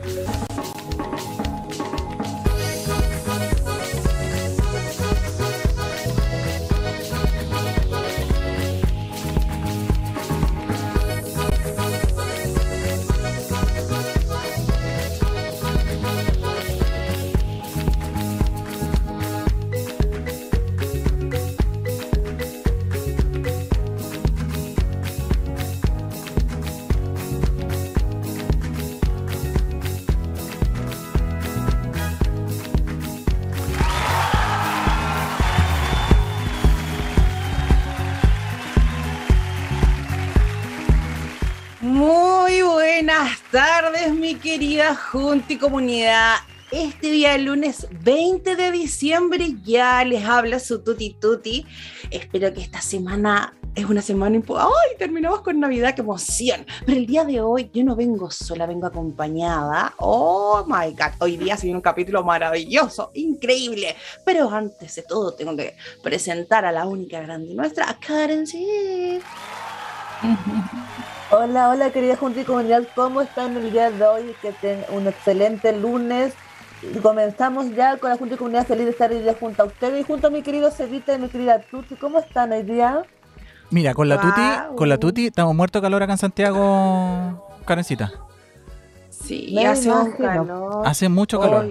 tardes, querida Junta y comunidad. Este día, lunes 20 de diciembre, ya les habla su Tuti Tuti. Espero que esta semana es una semana ¡Ay! Terminamos con Navidad, qué emoción. Pero el día de hoy yo no vengo sola, vengo acompañada. ¡Oh my god! Hoy día se viene un capítulo maravilloso, increíble. Pero antes de todo, tengo que presentar a la única grande nuestra, Karen Hola, hola querida Junta y Comunidad, ¿cómo están el día de hoy? Que tengan un excelente lunes. Comenzamos ya con la Junta y Comunidad, feliz de estar hoy día junto a ustedes y junto a mi querido Cevita y mi querida Tuti. ¿Cómo están hoy día? Mira, con la Tuti, con la Tuti estamos muertos de calor acá en Santiago, Karencita. Sí, hace calor. Hace mucho calor.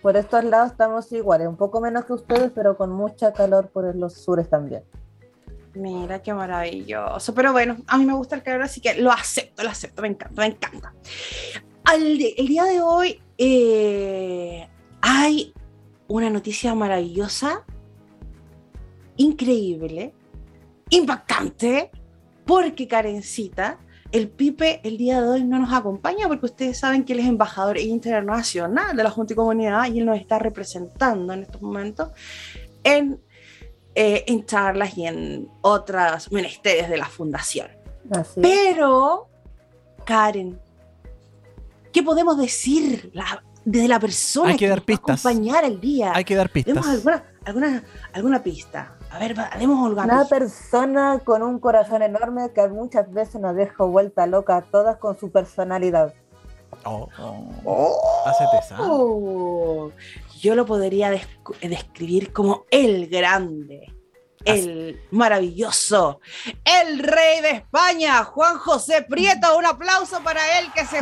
por estos lados estamos iguales, un poco menos que ustedes, pero con mucha calor por los sures también. Mira qué maravilloso. Pero bueno, a mí me gusta el calor, así que lo acepto, lo acepto, me encanta, me encanta. el día de hoy eh, hay una noticia maravillosa, increíble, impactante, porque Karencita, el Pipe el día de hoy no nos acompaña porque ustedes saben que él es embajador internacional de la Junta y Comunidad y él nos está representando en estos momentos en eh, en charlas y en otras menesteres de la fundación. Pero, Karen, ¿qué podemos decir la, de la persona Hay que, dar pistas. acompañar el día? Hay que dar pistas. alguna, alguna, alguna pista? A ver, demos Una persona con un corazón enorme que muchas veces nos deja vuelta loca a todas con su personalidad. Oh, oh. oh yo lo podría describir como el grande, el maravilloso, el rey de España, Juan José Prieto. Un aplauso para él que se,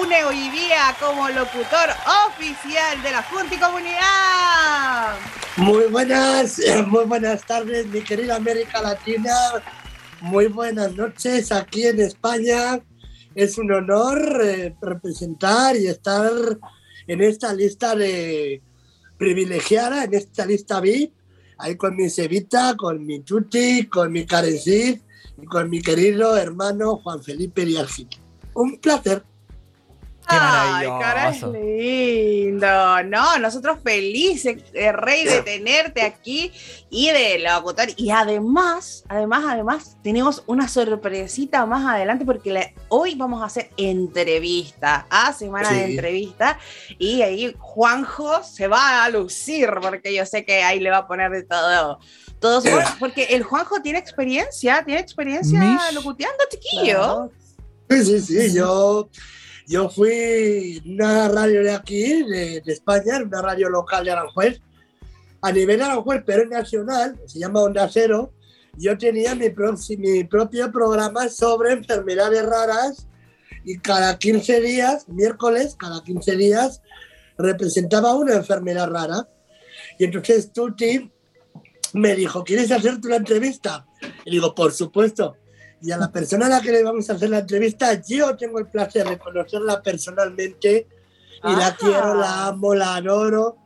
une hoy día como locutor oficial de la Junta y Comunidad. Muy buenas, muy buenas tardes, mi querida América Latina. Muy buenas noches aquí en España. Es un honor eh, representar y estar en esta lista de privilegiada, en esta lista VIP, ahí con mi Cevita, con mi Tuti, con mi Carecid y con mi querido hermano Juan Felipe Díaz. Un placer. Ay, cara, es lindo. No, nosotros felices, eh, Rey, de tenerte aquí y de locutor. Y además, además, además, tenemos una sorpresita más adelante porque hoy vamos a hacer entrevista, a semana de entrevista. Y ahí Juanjo se va a lucir porque yo sé que ahí le va a poner de todo. Todos, porque el Juanjo tiene experiencia, tiene experiencia locuteando, chiquillo. Sí, sí, sí, yo yo fui una radio de aquí, de, España, una radio local de Aranjuez. A nivel de Aranjuez, pero nacional, se llama Onda Cero, yo tenía mi, mi propio programa sobre enfermedades raras y cada 15 días, miércoles, cada 15 días, representaba una enfermedad rara. Y entonces Tuti me dijo, ¿quieres hacerte una entrevista? Y digo, por supuesto y a la persona a la que le vamos a hacer la entrevista, yo tengo el placer de conocerla personalmente y la quiero, la amo, la adoro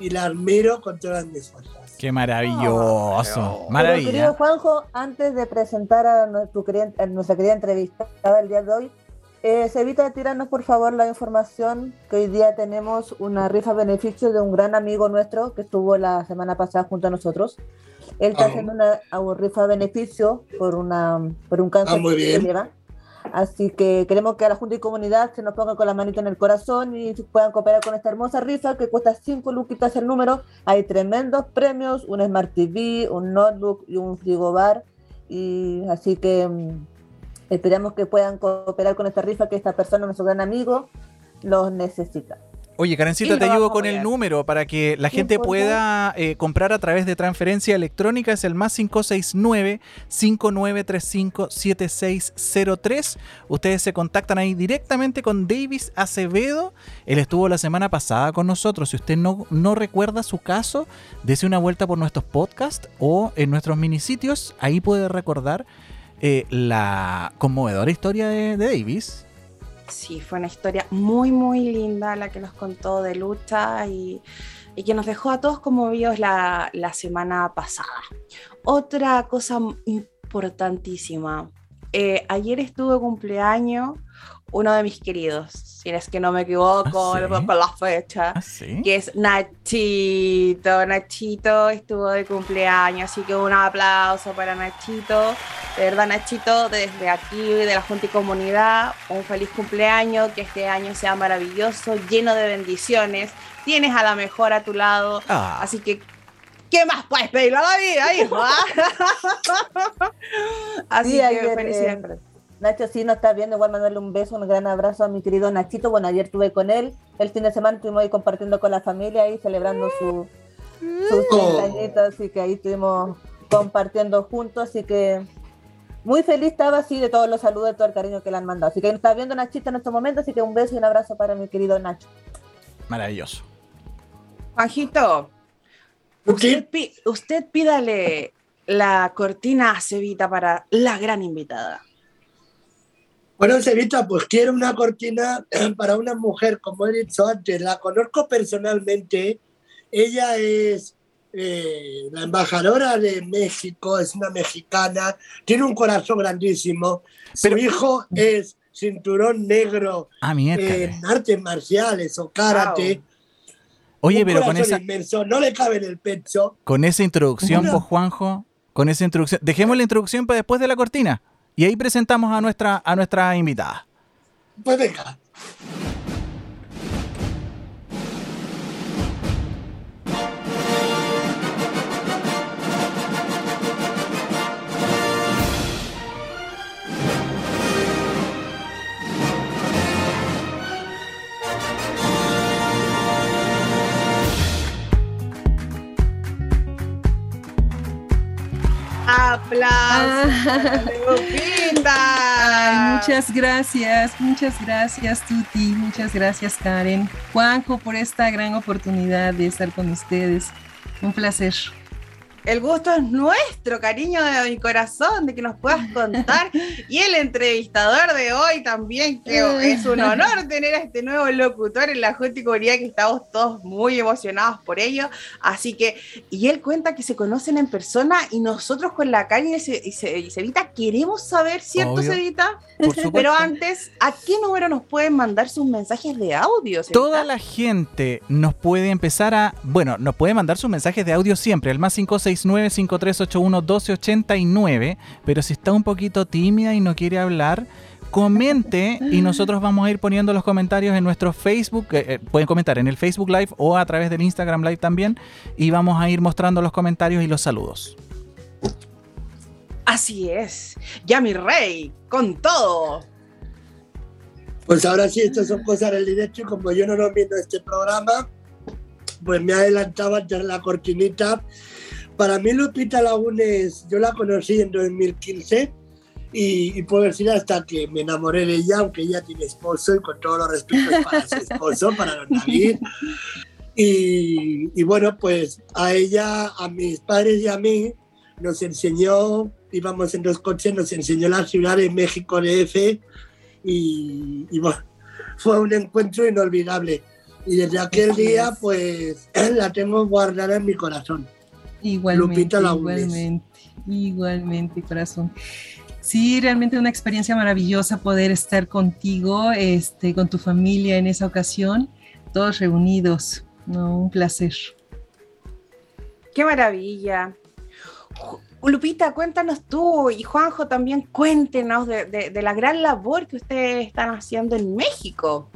y la admiro con todas mis fuerzas. Qué maravilloso. Maravilla. querido Juanjo, antes de presentar a, nuestra querida entrevistada el día de hoy, eh, se evita de tirarnos por favor la información que hoy día tenemos una rifa beneficio de un gran amigo nuestro que estuvo la semana pasada junto a nosotros. Él está ah. haciendo una, rifa beneficio por, una, por un cáncer ah, que lleva. Así que queremos que a la Junta y Comunidad se nos ponga con la manita en el corazón y puedan cooperar con esta hermosa rifa que cuesta 5 luquitas el número. Hay tremendos premios, un Smart TV, un notebook y un frigobar. Y así que mm, Esperamos que puedan cooperar con esta rifa que esta persona, nuestro gran amigo, los necesita. Oye, Karencita, te ayudo con el número para que la gente pueda eh, comprar a través de transferencia electrónica. Es el más 569-5935-7603. Ustedes se contactan ahí directamente con Davis Acevedo. Él estuvo la semana pasada con nosotros. Si usted no, no recuerda su caso, dése una vuelta por nuestros podcasts o en nuestros minisitios. Ahí puede recordar eh, la conmovedora historia de Davis sí, fue una historia muy, muy linda la que nos contó de lucha y, que nos dejó a todos conmovidos la, la semana pasada. Otra cosa importantísima, eh, ayer estuvo cumpleaños uno de mis queridos, si es que no me equivoco ¿Ah, con la fecha, ¿Ah, que es Nachito. Nachito estuvo de cumpleaños, así que un aplauso para Nachito. De verdad, Nachito, desde aquí, de la Junta y Comunidad, un feliz cumpleaños, que este año sea maravilloso, lleno de bendiciones. Tienes a la mejor a tu lado, ah. así que ¿Qué más puedes pedirle a la vida, hijo? así que felicidades. Nacho sí nos está viendo, igual mandarle un beso, un gran abrazo a mi querido Nachito. Bueno, ayer estuve con él, el fin de semana estuvimos ahí compartiendo con la familia y celebrando su, sus oh. así que ahí estuvimos compartiendo juntos, así que muy feliz estaba así de todos los saludos, de todo el cariño que le han mandado. Así que nos está viendo Nachito en estos momentos, así que un beso y un abrazo para mi querido Nacho. Maravilloso. Juanjito, usted, usted pídale la cortina a Cevita para la gran invitada. Bueno, Sevita, pues quiero una cortina para una mujer, como he dicho antes, la conozco personalmente. Ella es eh, la embajadora de México, es una mexicana, tiene un corazón grandísimo. Su hijo es cinturón negro ah, en artes marciales o karate. Oye, pero con esa. Inmenso, no le cabe en el pecho. Con esa introducción, pues, Juanjo, con esa introducción. Dejemos la introducción para después de la cortina. Y ahí presentamos a nuestra, a nuestra invitada. Pues venga. Aplausos. muchas gracias, muchas gracias Tuti, muchas gracias Karen, Juanjo por esta gran oportunidad de estar con ustedes. Un placer el gusto es nuestro, cariño de mi corazón, de que nos puedas contar. y el entrevistador de hoy también, que es un honor tener a este nuevo locutor en la Junta que estamos todos muy emocionados por ello. Así que, y él cuenta que se conocen en persona y nosotros con la calle y, Cevita queremos saber, ¿cierto, Cevita? Pero antes, ¿a qué número nos pueden mandar sus mensajes de audio? Toda la gente nos puede empezar a, bueno, nos puede mandar sus mensajes de audio siempre, el más 56 1289 pero si está un poquito tímida y no quiere hablar, comente y nosotros vamos a ir poniendo los comentarios en nuestro Facebook. Eh, eh, pueden comentar en el Facebook Live o a través del Instagram Live también. Y vamos a ir mostrando los comentarios y los saludos. Así es. Ya mi rey, con todo. Pues ahora sí, estas son cosas del directo y como yo no lo viendo este programa, pues me adelantaba ante la cortinita para mí Lupita Lagunes, yo la conocí en 2015 y, puedo decir hasta que me enamoré de ella, aunque ella tiene esposo y con todos los respetos para su esposo, para don David. Y, bueno, pues a ella, a mis padres y a mí nos enseñó, íbamos en dos coches, nos enseñó la ciudad de México DF y, y bueno, fue un encuentro inolvidable. Y desde aquel día, pues la tengo guardada en mi corazón. Igualmente, igualmente, igualmente, corazón. Sí, realmente una experiencia maravillosa poder estar contigo, este, con tu familia en esa ocasión, todos reunidos. ¿no? Un placer. Qué maravilla. Lupita, cuéntanos tú y Juanjo también cuéntenos de, de la gran labor que ustedes están haciendo en México.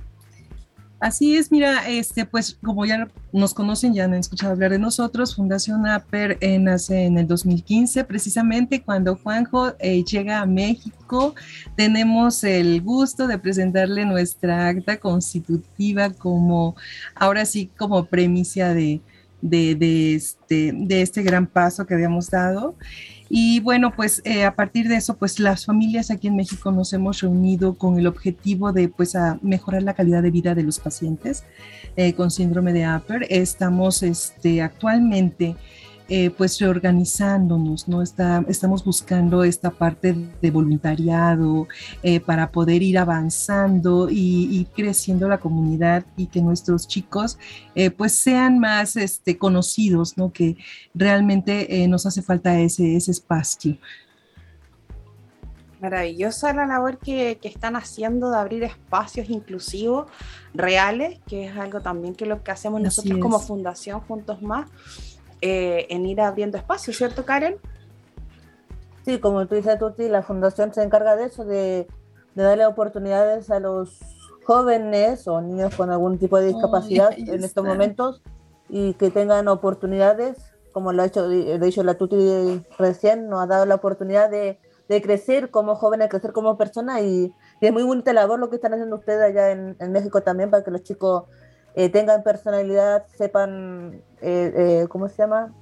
Así es, mira, este, pues como ya nos conocen, ya han escuchado hablar de nosotros, Fundación APER eh, nace en el 2015, precisamente cuando Juanjo eh, llega a México, tenemos el gusto de presentarle nuestra acta constitutiva como, ahora sí, como premisa de, de, este, de este gran paso que habíamos dado. Y bueno, pues eh, a partir de eso, pues las familias aquí en México nos hemos reunido con el objetivo de pues a mejorar la calidad de vida de los pacientes eh, con síndrome de Upper. Estamos este, actualmente eh, pues reorganizándonos, ¿no? Está, estamos buscando esta parte de voluntariado eh, para poder ir avanzando y, creciendo la comunidad y que nuestros chicos eh, pues sean más este, conocidos, ¿no? Que realmente nos hace falta ese, ese espacio. Maravillosa la labor que, que, están haciendo de abrir espacios inclusivos reales, que es algo también que lo que hacemos nosotros como Fundación Juntos Más. Eh, en ir abriendo espacios, ¿cierto, Karen? Sí, como tú dices, Tuti, la fundación se encarga de eso, de, darle oportunidades a los jóvenes o niños con algún tipo de discapacidad en estos momentos y que tengan oportunidades, como lo ha hecho, lo ha la Tuti recién, nos ha dado la oportunidad de, crecer como jóvenes, crecer como personas y, es muy bonita labor lo que están haciendo ustedes allá en, en México también para que los chicos eh, tengan personalidad, sepan, eh, eh, ¿cómo se llama?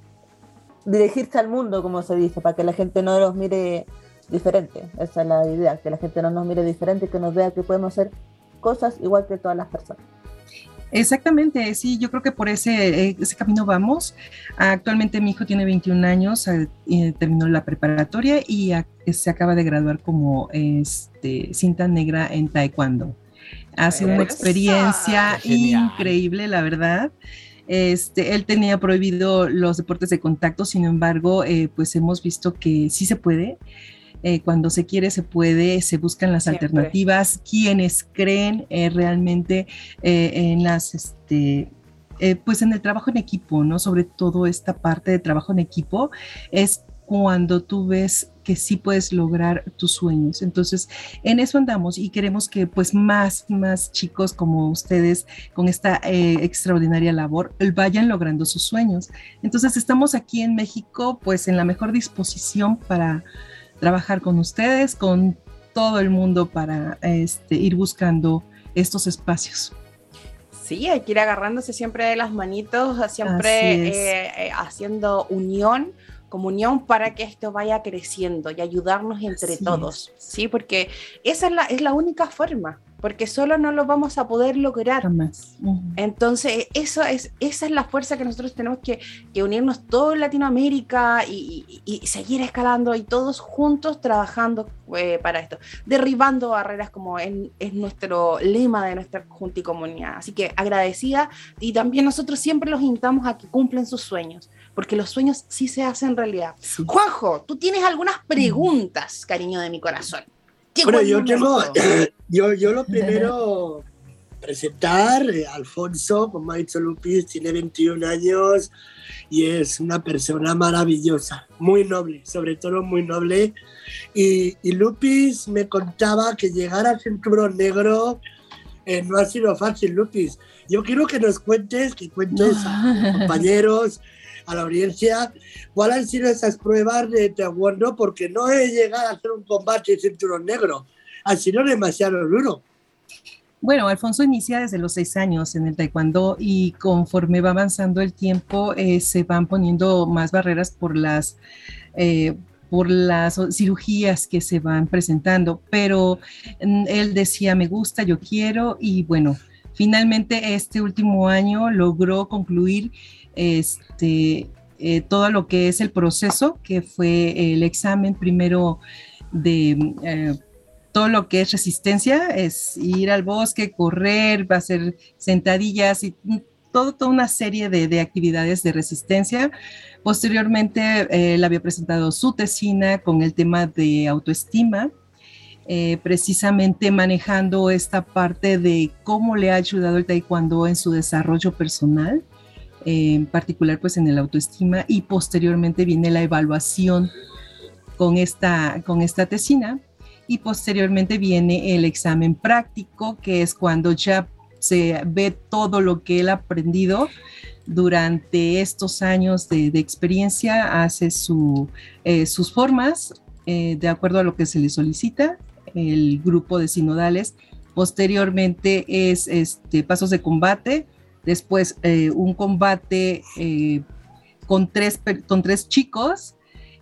Dirigirse al mundo, como se dice, para que la gente no los mire diferente. Esa es la idea, que la gente no nos mire diferente, que nos vea que podemos hacer cosas igual que todas las personas. Exactamente, sí, yo creo que por ese, camino vamos. Actualmente mi hijo tiene 21 años, terminó la preparatoria y se acaba de graduar como este, cinta negra en Taekwondo. Ha sido una experiencia increíble, la verdad. Este, él tenía prohibido los deportes de contacto, sin embargo, eh, pues hemos visto que sí se puede. Eh, cuando se quiere, se puede, se buscan las alternativas. Quienes creen eh, realmente en las, este, pues en el trabajo en equipo, ¿no? Sobre todo esta parte de trabajo en equipo es cuando tú ves que sí puedes lograr tus sueños. Entonces, en eso andamos y queremos que pues más, más chicos como ustedes con esta eh, extraordinaria labor vayan logrando sus sueños. Entonces, estamos aquí en México pues en la mejor disposición para trabajar con ustedes, con todo el mundo para este, ir buscando estos espacios. Sí, hay que ir agarrándose siempre de las manitos, siempre eh, eh, haciendo unión comunión para que esto vaya creciendo y ayudarnos entre todos, ¿sí? Porque esa es la, es la única forma, porque solo no lo vamos a poder lograr. más. Entonces, eso es, esa es la fuerza que nosotros tenemos que, unirnos todo en Latinoamérica y, seguir escalando y todos juntos trabajando eh, para esto, derribando barreras como es nuestro lema de nuestra Junta y Comunidad. Así que agradecida y también nosotros siempre los invitamos a que cumplen sus sueños porque los sueños sí se hacen realidad. Juanjo, tú tienes algunas preguntas, cariño de mi corazón. Bueno, yo tengo, yo, yo lo primero presentar, eh, Alfonso, como ha dicho Lupis, tiene 21 años y es una persona maravillosa, muy noble, sobre todo muy noble. Y, y Lupis me contaba que llegar a Cinturón Negro eh, no ha sido fácil, Lupis. Yo quiero que nos cuentes, que cuentes a compañeros, a la audiencia. Cuáles han sido esas pruebas de taekwondo, porque no he llegado a hacer un combate cinturón negro, ha sido demasiado duro. Bueno, Alfonso inicia desde los seis años en el taekwondo y conforme va avanzando el tiempo eh, se van poniendo más barreras por las... Eh, por las cirugías que se van presentando, pero mm, él decía, me gusta, yo quiero, y bueno, finalmente este último año logró concluir este, eh, todo lo que es el proceso, que fue el examen primero de eh, todo lo que es resistencia, es ir al bosque, correr, hacer sentadillas y todo, toda una serie de, actividades de resistencia. Posteriormente, eh, le había presentado su tesina con el tema de autoestima, precisamente manejando esta parte de cómo le ha ayudado el taekwondo en su desarrollo personal en particular pues en el autoestima y posteriormente viene la evaluación con esta, con esta tesina y posteriormente viene el examen práctico que es cuando ya se ve todo lo que él ha aprendido durante estos años de, experiencia, hace su, eh, sus formas eh, de acuerdo a lo que se le solicita, el grupo de sinodales. Posteriormente es este, pasos de combate, después eh, un combate con, tres, con tres chicos,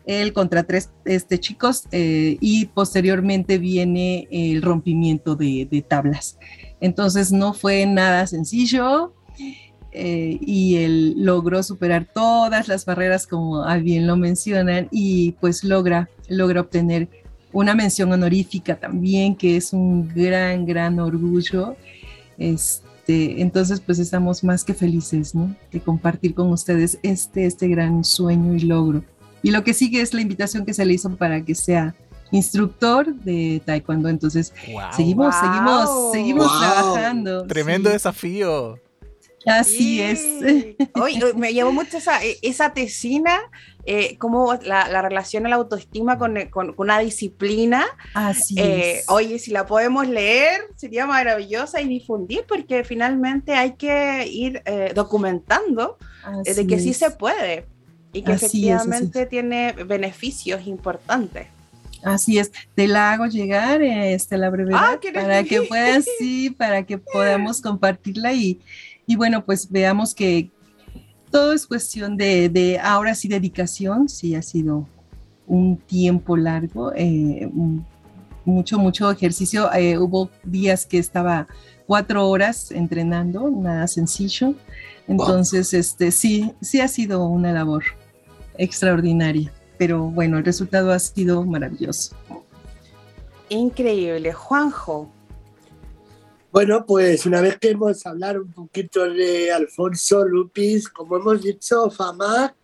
él contra tres este, chicos y posteriormente viene el rompimiento de, tablas. Entonces no fue nada sencillo, eh, y él logró superar todas las barreras como bien lo mencionan y pues logra, logra obtener una mención honorífica también que es un gran, gran orgullo. Este, entonces pues estamos más que felices ¿no? de compartir con ustedes este, este gran sueño y logro. Y lo que sigue es la invitación que se le hizo para que sea instructor de taekwondo. Entonces, seguimos, seguimos, seguimos trabajando. Tremendo desafío. Así es. Hoy me llevó mucho esa, esa tesina, eh, como la, relación a la autoestima con, eh, con, una disciplina. Así eh, es. Oye, si la podemos leer, sería maravillosa y difundir, porque finalmente hay que ir documentando de que sí se puede y que efectivamente tiene beneficios importantes. Así es, te la hago llegar este, la brevedad ah, para que puedas, sí, para que podamos compartirla y, y bueno, pues veamos que todo es cuestión de, ahora sí dedicación, sí ha sido un tiempo largo, eh, mucho, mucho ejercicio. Eh, hubo días que estaba cuatro horas entrenando, nada sencillo. Entonces, este, sí, sí ha sido una labor extraordinaria, pero bueno, el resultado ha sido maravilloso. Increíble. Juanjo, bueno, pues una vez que hemos hablado un poquito de Alfonso Lupis, como hemos dicho, FAMAC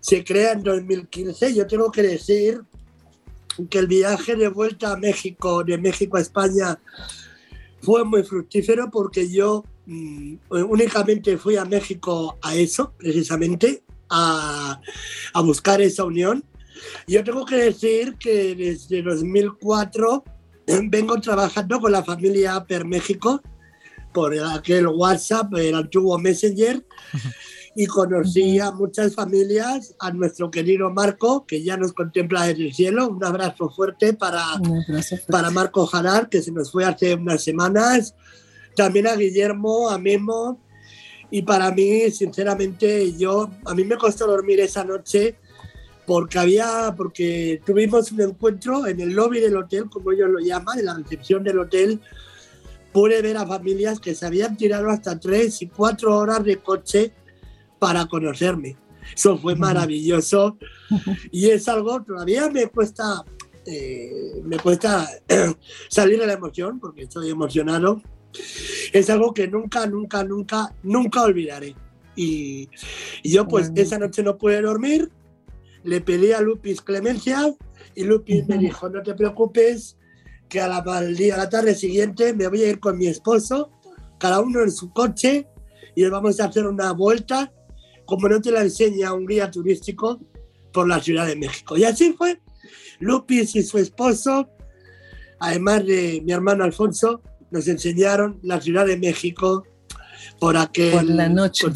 se crea en 2015. Yo tengo que decir que el viaje de vuelta a México, de México a España, fue muy fructífero porque yo mm, únicamente fui a México a eso, precisamente, a, a buscar esa unión. Yo tengo que decir que desde 2004 vengo trabajando con la familia Per México por aquel WhatsApp, el antiguo Messenger, y conocí a muchas familias, a nuestro querido Marco, que ya nos contempla desde el cielo. Un abrazo fuerte para, para Marco Jarar, que se nos fue hace unas semanas. También a Guillermo, a Memo. Y para mí, sinceramente, yo, a mí me costó dormir esa noche porque había, porque tuvimos un encuentro en el lobby del hotel, como ellos lo llaman, en la recepción del hotel, pude ver a familias que se habían tirado hasta tres y cuatro horas de coche para conocerme. Eso fue maravilloso y es algo, todavía me cuesta, eh, me cuesta salir de la emoción porque estoy emocionado. Es algo que nunca, nunca, nunca, nunca olvidaré. Y, y yo pues esa noche no pude dormir, le pedí a Lupis clemencia y Lupis me dijo, no te preocupes, que a la, al día, a la tarde siguiente me voy a ir con mi esposo, cada uno en su coche, y vamos a hacer una vuelta, como no te la enseña un guía turístico, por la Ciudad de México. Y así fue. Lupis y su esposo, además de mi hermano Alfonso, nos enseñaron la Ciudad de México por aquel... Por la noche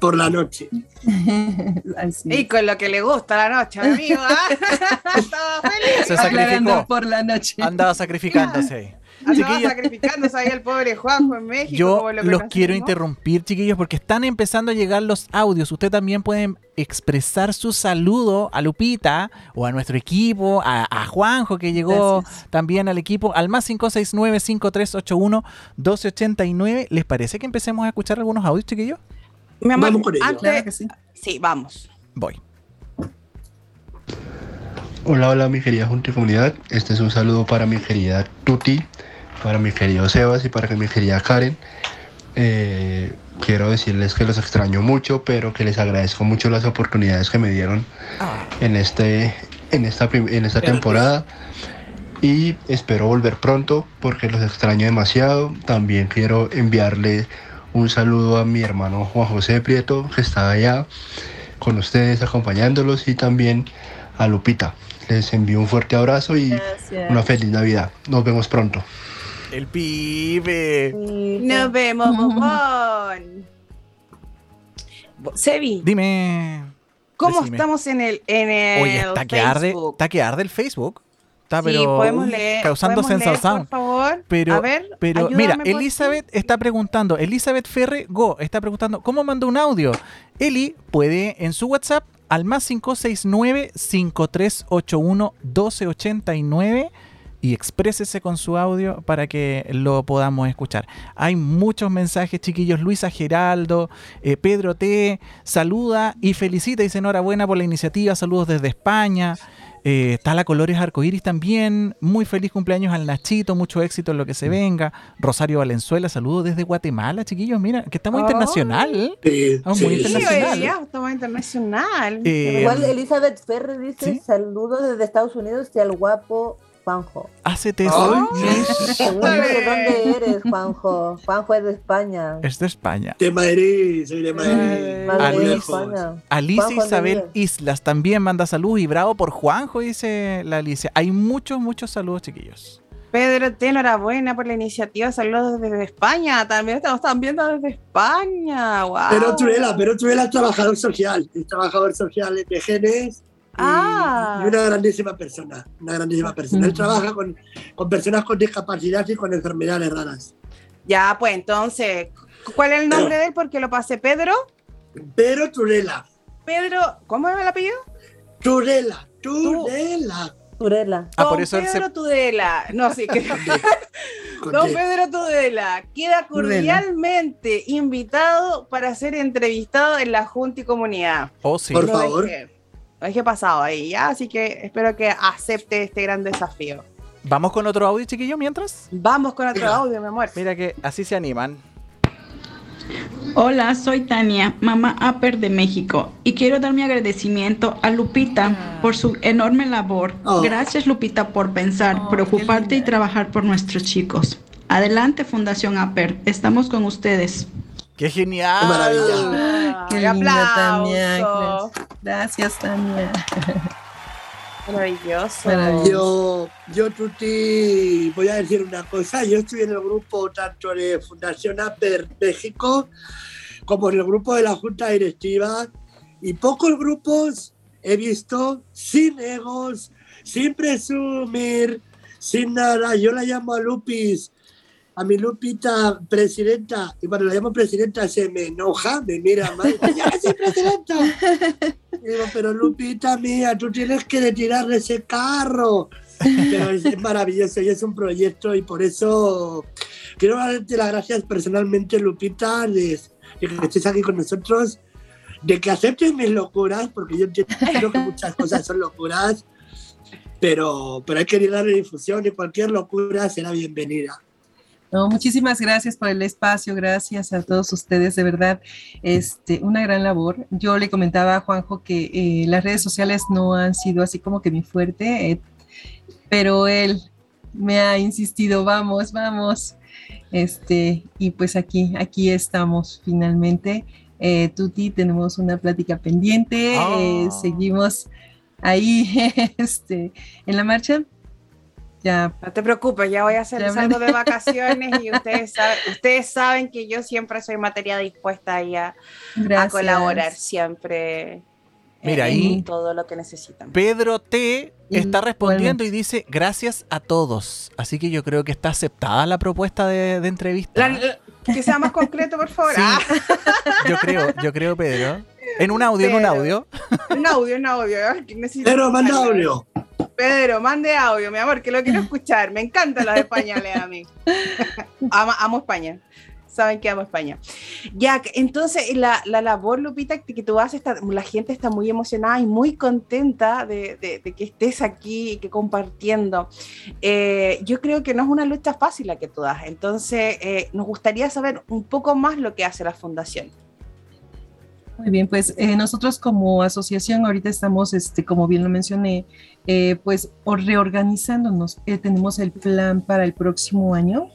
por la noche. Y con lo que le gusta la noche, amigo. ¿ah? Estaba feliz. Se sacrificó. por la noche. Andaba sacrificándose. Andaba sacrificándose ahí el pobre Juanjo en México. Yo los quiero interrumpir, chiquillos, porque están empezando a llegar los audios. Usted también puede expresar su saludo a Lupita o a nuestro equipo, a, Juanjo que llegó también al equipo, al más 569-5381-1289. ¿Les parece que empecemos a escuchar algunos audios, chiquillos? Vamos con sí. sí, vamos. Voy. Hola, hola mi querida Junta y Comunidad. Este es un saludo para mi querida Tuti, para mi querido Sebas y para mi querida Karen. Eh, quiero decirles que los extraño mucho, pero que les agradezco mucho las oportunidades que me dieron ah. en, este, en, esta, en esta temporada. Y espero volver pronto porque los extraño demasiado. También quiero enviarles un saludo a mi hermano Juan José Prieto, que está allá con ustedes acompañándolos, y también a Lupita. Les envío un fuerte abrazo y una feliz Navidad. Nos vemos pronto. El pibe. Nos vemos, bobón. Sebi. Dime. ¿Cómo estamos en el, en el Oye, está que arde, está que arde el Facebook. Está, pero sí, podemos leer, causando podemos sensación. Leer, por favor. Pero, a ver, pero mira, Elizabeth está preguntando, Elizabeth Ferre Go está preguntando, ¿cómo mandó un audio? Eli puede en su WhatsApp al más 569 5381 1289 y exprésese con su audio para que lo podamos escuchar. Hay muchos mensajes, chiquillos. Luisa Geraldo, eh, Pedro T. saluda y felicita. Dice enhorabuena por la iniciativa. Saludos desde España. Eh, está la Colores Arcoiris también. Muy feliz cumpleaños al Nachito. Mucho éxito en lo que se venga. Rosario Valenzuela, saludos desde Guatemala, chiquillos. Mira, que estamos oh. internacional. estamos muy internacional. Sí, estamos internacional. Eh, Igual Elizabeth Ferrer dice saludos desde Estados Unidos y al guapo Juanjo. Hacete eso. ¿De dónde eres, Juanjo? Juanjo es de España. Es de España. De Madrid, soy de Madrid. Alicia, Alicia Isabel Islas también manda saludos y bravo por Juanjo, dice la Alicia. Hay muchos, muchos saludos, chiquillos. Pedro, te enhorabuena por la iniciativa. Saludos desde España. También estamos viendo desde España. Wow. Pero Truela, pero Truela es trabajador social. Es trabajador social de genes Ah. Y una grandísima persona, una grandísima persona. Él trabaja con, con personas con discapacidad y con enfermedades raras. Ya, pues entonces, ¿cuál es el nombre de él? Porque lo pasé, Pedro. Pedro Turela. Pedro, ¿cómo es el apellido? Turela, Turela. Turela. Ah, por eso Pedro Tudela. No, sí, que. Don Pedro Tudela queda cordialmente invitado para ser entrevistado en la Junta y Comunidad. Oh, sí. Por favor he pasado ahí, ¿ya? Así que espero que acepte este gran desafío. ¿Vamos con otro audio, chiquillo, mientras? Vamos con otro audio, mi amor. Mira que así se animan. Hola, soy Tania, mamá Upper de México, y quiero dar mi agradecimiento a Lupita por su enorme labor. Oh. Gracias, Lupita, por pensar, oh, preocuparte y trabajar por nuestros chicos. Adelante, Fundación Upper, estamos con ustedes. ¡Qué genial! ¡Qué maravilla! ¡Qué linda, Tania! Gracias, Tania. Maravilloso. Yo, yo, Tuti, voy a decir una cosa. Yo estoy en el grupo tanto de Fundación APER México como en el grupo de la Junta Directiva y pocos grupos he visto sin egos, sin presumir, sin nada. Yo la llamo a Lupis a mi Lupita presidenta, y cuando la llamo presidenta se me enoja, me mira mal, ya soy presidenta. digo, pero Lupita mía, tú tienes que retirar ese carro. Pero es, maravilloso y es un proyecto y por eso quiero darte las gracias personalmente, Lupita, de, que estés aquí con nosotros, de que aceptes mis locuras, porque yo entiendo que muchas cosas son locuras, pero, pero hay que darle difusión y cualquier locura será bienvenida. No, muchísimas gracias por el espacio, gracias a todos ustedes, de verdad, este, una gran labor. Yo le comentaba a Juanjo que eh, las redes sociales no han sido así como que mi fuerte, eh, pero él me ha insistido, vamos, vamos, este, y pues aquí, aquí estamos finalmente. Eh, Tuti, tenemos una plática pendiente, ah. seguimos ahí este, en la marcha ya. No te preocupes, ya voy a hacer algo de vacaciones y ustedes saben, ustedes saben que yo siempre soy materia dispuesta a, a colaborar siempre. Mira, ahí todo lo que necesitan. Pedro T está respondiendo y dice gracias a todos. Así que yo creo que está aceptada la propuesta de, entrevista. que sea más concreto, por favor. Ah. Yo creo, yo creo, Pedro. En un audio, en un audio. Un audio, un audio. Pero manda audio. Pedro, mande audio, mi amor, que lo quiero escuchar. Me encantan los españoles a mí. amo, España. Saben que amo España. Ya, entonces la, labor, Lupita, que tú haces, la gente está muy emocionada y muy contenta de, que estés aquí y que compartiendo. Eh, yo creo que no es una lucha fácil la que tú das. Entonces, eh, nos gustaría saber un poco más lo que hace la fundación. Muy bien, pues eh, nosotros como asociación ahorita estamos, este, como bien lo mencioné, eh, pues reorganizándonos. Eh, tenemos el plan para el próximo año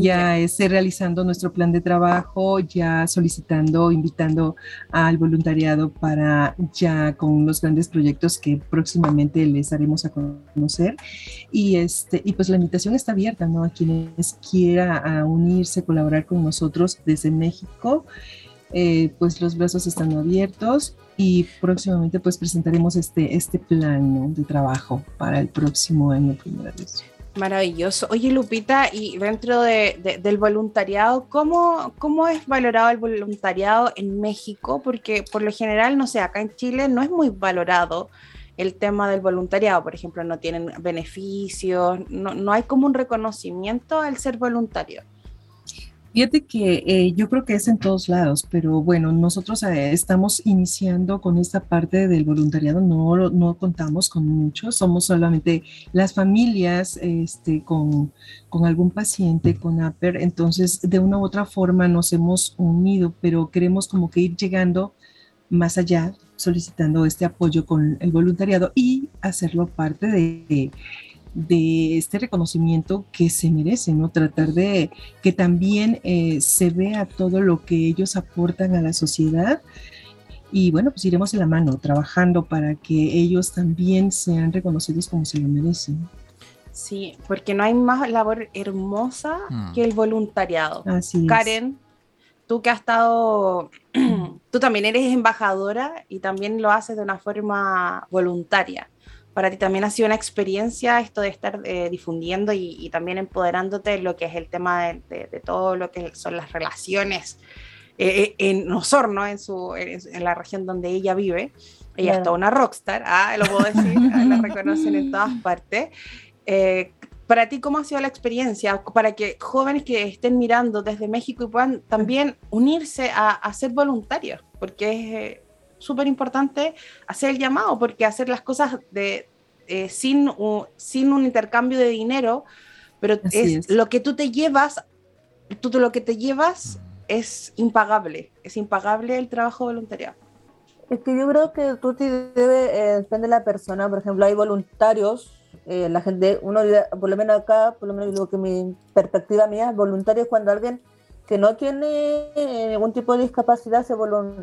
ya esté realizando nuestro plan de trabajo, ya solicitando, invitando al voluntariado para ya con los grandes proyectos que próximamente les haremos a conocer. Y, este, y pues la invitación está abierta, ¿no? A quienes quiera unirse, colaborar con nosotros desde México. Eh, pues los brazos están abiertos y próximamente pues presentaremos este, este plan de trabajo para el próximo año, primera vez. Maravilloso. Oye, Lupita, y dentro de, del voluntariado, ¿cómo, ¿cómo es valorado el voluntariado en México? Porque por lo general, no sé, acá en Chile no es muy valorado el tema del voluntariado. Por ejemplo, no tienen beneficios, no, no hay como un reconocimiento al ser voluntario. Fíjate que eh, yo creo que es en todos lados, pero bueno, nosotros eh, estamos iniciando con esta parte del voluntariado, no, no contamos con muchos, somos solamente las familias este, con, con algún paciente con APER, entonces de una u otra forma nos hemos unido, pero queremos como que ir llegando más allá, solicitando este apoyo con el voluntariado y hacerlo parte de de este reconocimiento que se merecen, ¿no? Tratar de que también eh, se vea todo lo que ellos aportan a la sociedad y bueno, pues iremos en la mano trabajando para que ellos también sean reconocidos como se lo merecen. Sí, porque no hay más labor hermosa mm. que el voluntariado. Así Karen, tú que has estado, tú también eres embajadora y también lo haces de una forma voluntaria para ti también ha sido una experiencia esto de estar eh, difundiendo y, también empoderándote en lo que es el tema de, todo lo que son las relaciones eh, eh, en Osorno, en, su, en, la región donde ella vive. Ella es toda una rockstar, ah, lo puedo decir, ah, la reconocen en todas partes. para ti, ¿cómo ha sido la experiencia? Para que jóvenes que estén mirando desde México y puedan también unirse a, a ser voluntarios, porque es súper importante hacer el llamado, porque hacer las cosas de, eh, sin, sin un intercambio de dinero, pero es, lo que tú te llevas, tú lo que te llevas es impagable, es impagable el trabajo voluntariado. Es que yo creo que tú te debe, eh, depende de la persona, por ejemplo, hay voluntarios, eh, la gente, uno, por lo menos acá, por lo menos lo que mi perspectiva mía, voluntarios cuando alguien que no tiene eh, ningún tipo de discapacidad, se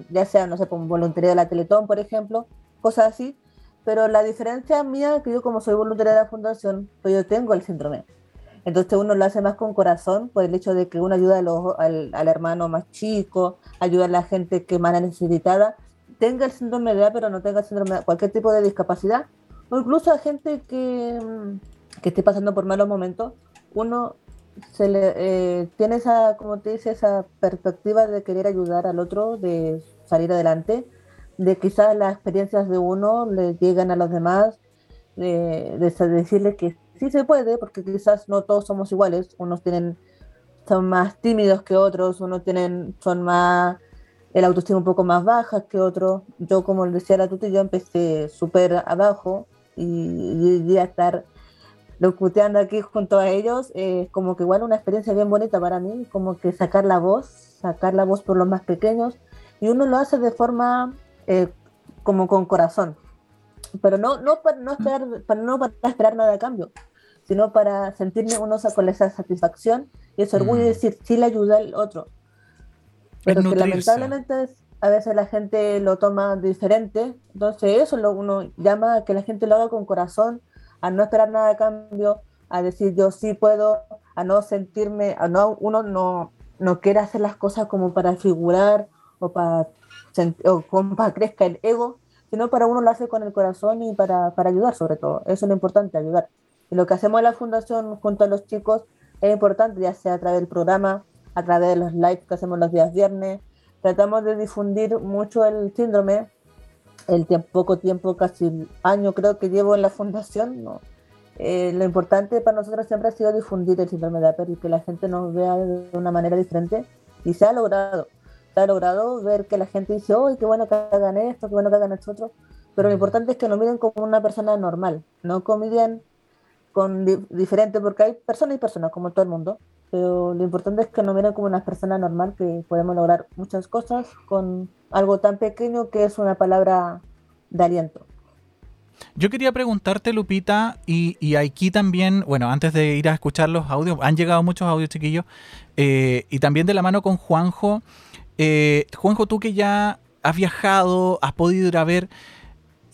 ya sea, no sé, como voluntario de la Teletón, por ejemplo, cosas así. Pero la diferencia mía es que yo como soy voluntaria de la fundación, pues yo tengo el síndrome. Entonces uno lo hace más con corazón por el hecho de que uno ayuda al, al, hermano más chico, ayuda a la gente que más necesitada, tenga el síndrome de A, pero no tenga el síndrome de cualquier tipo de discapacidad, o incluso a gente que, que esté pasando por malos momentos, uno se le eh, tiene esa, como te dice, esa perspectiva de querer ayudar al otro, de salir adelante, de quizás las experiencias de uno le llegan a los demás, de, de decirles que sí se puede, porque quizás no todos somos iguales, unos tienen, son más tímidos que otros, unos tienen, son más, el autoestima un poco más baja que otros. Yo, como decía la tuta, yo empecé súper abajo y llegué a estar locuteando aquí junto a ellos, eh, como que igual una experiencia bien bonita para mí, como que sacar la voz, sacar la voz por los más pequeños, y uno lo hace de forma eh, como con corazón, pero no, no, para, no, esperar, para, no para esperar nada a cambio, sino para sentirme uno con esa satisfacción y ese orgullo de mm. decir, sí le ayuda al otro. Pero que lamentablemente a veces la gente lo toma diferente, entonces eso lo uno llama a que la gente lo haga con corazón, a no esperar nada de cambio, a decir yo sí puedo, a no sentirme, a no, uno no, no quiere hacer las cosas como para figurar o para, o como para crezca el ego, sino para uno lo hace con el corazón y para, para ayudar sobre todo. Eso es lo importante, ayudar. Y lo que hacemos en la fundación junto a los chicos es importante, ya sea a través del programa, a través de los lives que hacemos los días viernes. Tratamos de difundir mucho el síndrome el poco tiempo, casi año creo que llevo en la fundación, ¿no? Eh, lo importante para nosotros siempre ha sido difundir el síndrome de Asperger y que la gente nos vea de una manera diferente y se ha logrado. Se ha logrado ver que la gente dice, oh, qué bueno que hagan esto, qué bueno que hagan esto otro. Pero lo importante es que nos miren como una persona normal, no como con diferente, porque hay personas y personas como todo el mundo, pero lo importante es que nos miren como una persona normal, que podemos lograr muchas cosas con algo tan pequeño que es una palabra de aliento. Yo quería preguntarte, Lupita, y, aquí también, bueno, antes de ir a escuchar los audios, han llegado muchos audios, chiquillos, eh, y también de la mano con Juanjo. Eh, Juanjo, tú que ya has viajado, has podido ir a ver,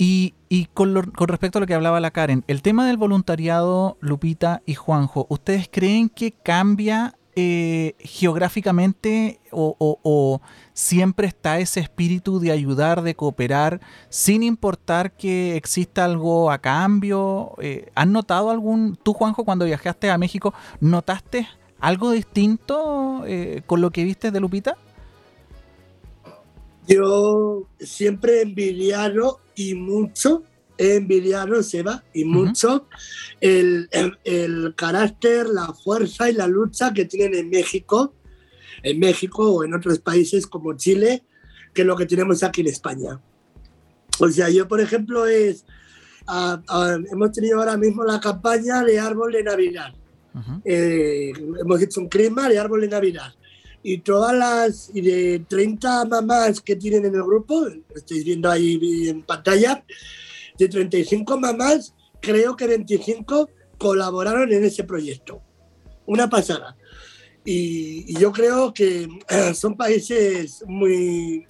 y, con, con, respecto a lo que hablaba la Karen, el tema del voluntariado, Lupita y Juanjo, ¿ustedes creen que cambia eh, geográficamente o, siempre está ese espíritu de ayudar, de cooperar, sin importar que exista algo a cambio? Eh, ¿Has notado algún, tú Juanjo, cuando viajaste a México, notaste algo distinto eh, con lo que viste de Lupita? Yo siempre envidiado y mucho envidiado, Seba, y mucho el, el, carácter, la fuerza y la lucha que tienen en México, en México o en otros países como Chile, que lo que tenemos aquí en España. O sea, yo, por ejemplo, es, hemos tenido ahora mismo la campaña de árbol de Navidad. Eh, hemos hecho un clima de árbol de Navidad. Y todas las y de 30 mamás que tienen en el grupo, estáis viendo ahí en pantalla, de 35 mamás, creo que 25 colaboraron en ese proyecto. Una pasada. Y, yo creo que eh, son países muy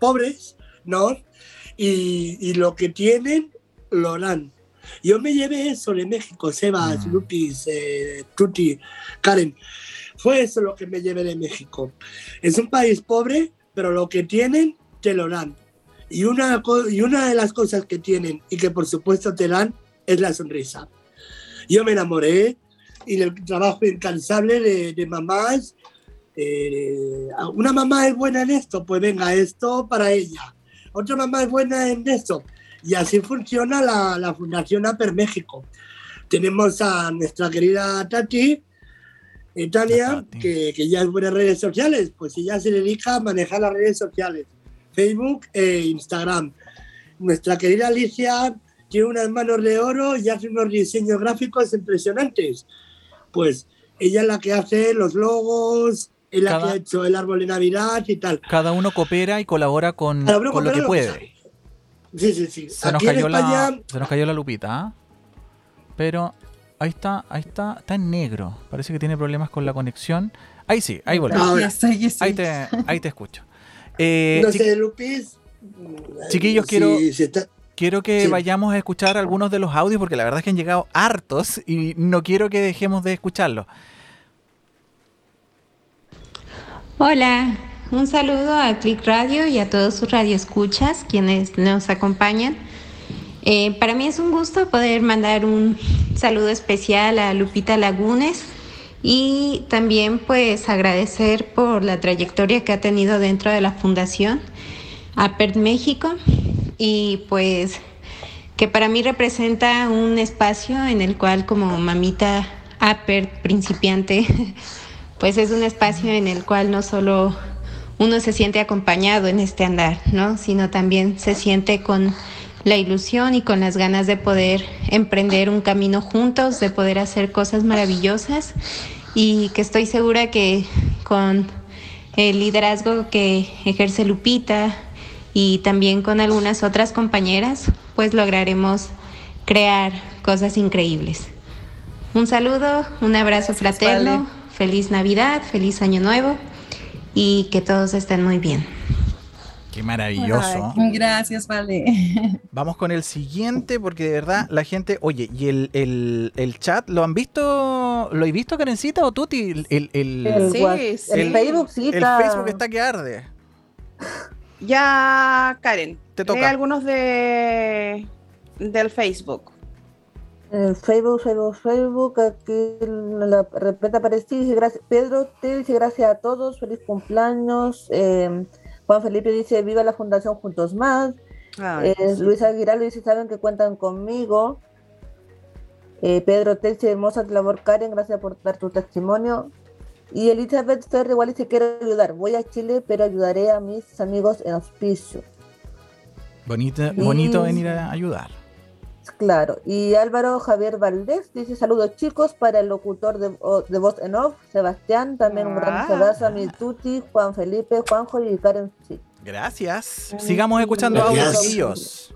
pobres, ¿no? Y, lo que tienen, lo dan. Yo me llevé eso de México, Sebas, mm. Lupis, eh, Tuti, Karen. Fue eso lo que me llevé de México. Es un país pobre, pero lo que tienen, te lo dan. Y una, y una de las cosas que tienen y que por supuesto te dan es la sonrisa. Yo me enamoré y el trabajo incansable de, de mamás. Eh, una mamá es buena en esto, pues venga, esto para ella. Otra mamá es buena en esto. Y así funciona la, la Fundación APER México. Tenemos a nuestra querida Tati, Italia, que, que ya es buena en redes sociales, pues ella se dedica a manejar las redes sociales. Facebook e Instagram. Nuestra querida Alicia tiene unas manos de oro y hace unos diseños gráficos impresionantes. Pues ella es la que hace los logos, es la que ha hecho el árbol de Navidad y tal. Cada uno coopera y colabora con, con lo que puede. Sí, sí, sí. Se, nos cayó, la, se nos cayó la lupita, ¿ah? pero ahí está, ahí está, está en negro. Parece que tiene problemas con la conexión. Ahí sí, ahí volvemos. Ahí te, ahí te escucho. Eh, no sé, Lupis. Chiquillos, quiero, quiero que vayamos a escuchar algunos de los audios porque la verdad es que han llegado hartos y no quiero que dejemos de escucharlos. Hola, un saludo a Click Radio y a todos sus radioescuchas quienes nos acompañan. Eh, para mí es un gusto poder mandar un saludo especial a Lupita Lagunes, y también pues agradecer por la trayectoria que ha tenido dentro de la Fundación APERT México y pues que para mí representa un espacio en el cual como mamita APERT principiante pues es un espacio en el cual no solo uno se siente acompañado en este andar, ¿no? sino también se siente con la ilusión y con las ganas de poder emprender un camino juntos, de poder hacer cosas maravillosas y que estoy segura que con el liderazgo que ejerce Lupita y también con algunas otras compañeras, pues lograremos crear cosas increíbles. Un saludo, un abrazo fraterno, feliz Navidad, feliz Año Nuevo y que todos estén muy bien. Qué maravilloso. gracias, vale. Vamos con el siguiente, porque de verdad la gente. Oye, ¿y el, el, chat lo han visto? ¿Lo he visto, Karencita o Tuti? El, el, el, Facebook, sí. El Facebook está que arde. Ya, Karen. Te toca. Hay algunos de del Facebook. El Facebook, Facebook, Facebook, aquí la repeta dice gracias, Pedro te dice gracias a todos, feliz cumpleaños. Eh, Juan Felipe dice, viva la Fundación Juntos Más. Luis Aguilar dice, saben que cuentan conmigo. Eh, Pedro dice, hermosa labor, Karen, gracias por dar tu testimonio. Y Elizabeth Ferrer igual dice, quiero ayudar. Voy a Chile, pero ayudaré a mis amigos en auspicio. Bonito, bonito venir a ayudar. Claro, y Álvaro Javier Valdés dice saludos chicos para el locutor de, de voz en off, Sebastián, también un gran saludo a mi Tuti, Juan Felipe, Juanjo y Karen. Gracias. Sigamos escuchando audios,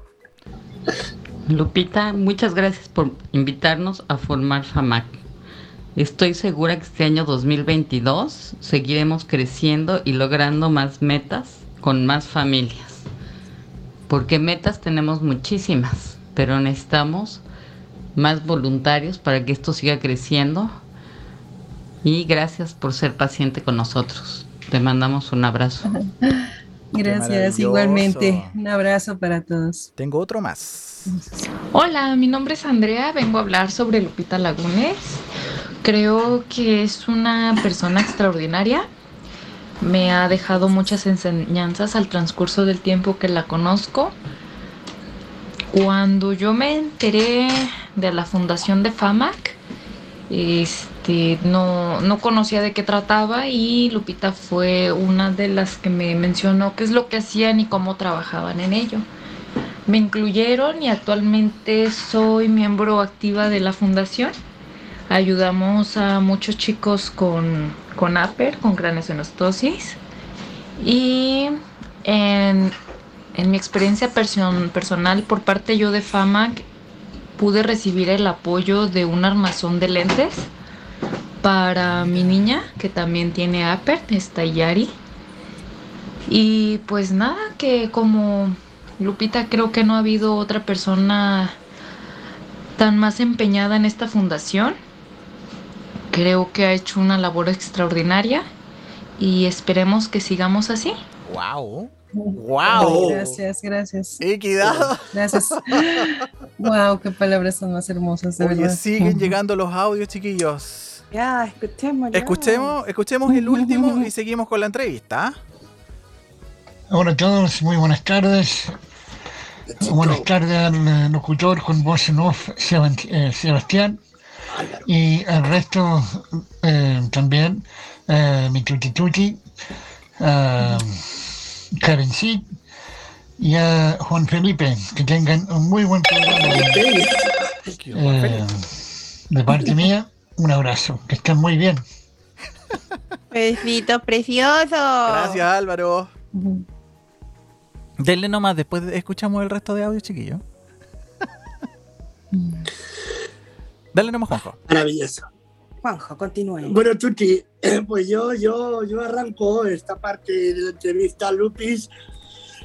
Lupita, muchas gracias por invitarnos a formar FAMAC. Estoy segura que este año 2022 seguiremos creciendo y logrando más metas con más familias. Porque metas tenemos muchísimas, pero necesitamos más voluntarios para que esto siga creciendo. Y gracias por ser paciente con nosotros. Te mandamos un abrazo. Gracias, igualmente. Un abrazo para todos. Tengo otro más. Hola, mi nombre es Andrea, vengo a hablar sobre Lupita Lagunes. Creo que es una persona extraordinaria. Me ha dejado muchas enseñanzas al transcurso del tiempo que la conozco. Cuando yo me enteré de la fundación de FAMAC, este, no, no conocía de qué trataba y Lupita fue una de las que me mencionó qué es lo que hacían y cómo trabajaban en ello. Me incluyeron y actualmente soy miembro activa de la fundación. Ayudamos a muchos chicos con, con APER, con craneosynostosis. Y en, en, mi experiencia personal por parte yo de FAMAC pude recibir el apoyo de un armazón de lentes para mi niña que también tiene APER, está Yari. Y pues nada, que como Lupita, creo que no ha habido otra persona tan más empeñada en esta fundación. Creo que ha hecho una labor extraordinaria y esperemos que sigamos así. ¡Wow! ¡Wow! Gracias, gracias. Equidad. Gracias. ¡Wow! ¡Qué palabras son más hermosas! De Oye, siguen llegando los audios, chiquillos. Ya, escuchemos. Escuchemos, escuchemos el último y seguimos con la entrevista. Hola a todos, muy buenas tardes. Buenas tardes al locutor con voz en off eh, Sebastián y al resto eh, también, eh, mi tuti tuti, Karen C y a Juan Felipe, que tengan un muy buen programa. de parte mía, un abrazo, que estén muy bien. Besito precioso. Gracias Álvaro. Denle nomás, después escuchamos el resto de audio, chiquillo. Dale nomás, Juanjo. Maravilloso. Juanjo, continúe. Bueno, Tuti, pues yo, yo, yo arranco esta parte de la entrevista a Lupis.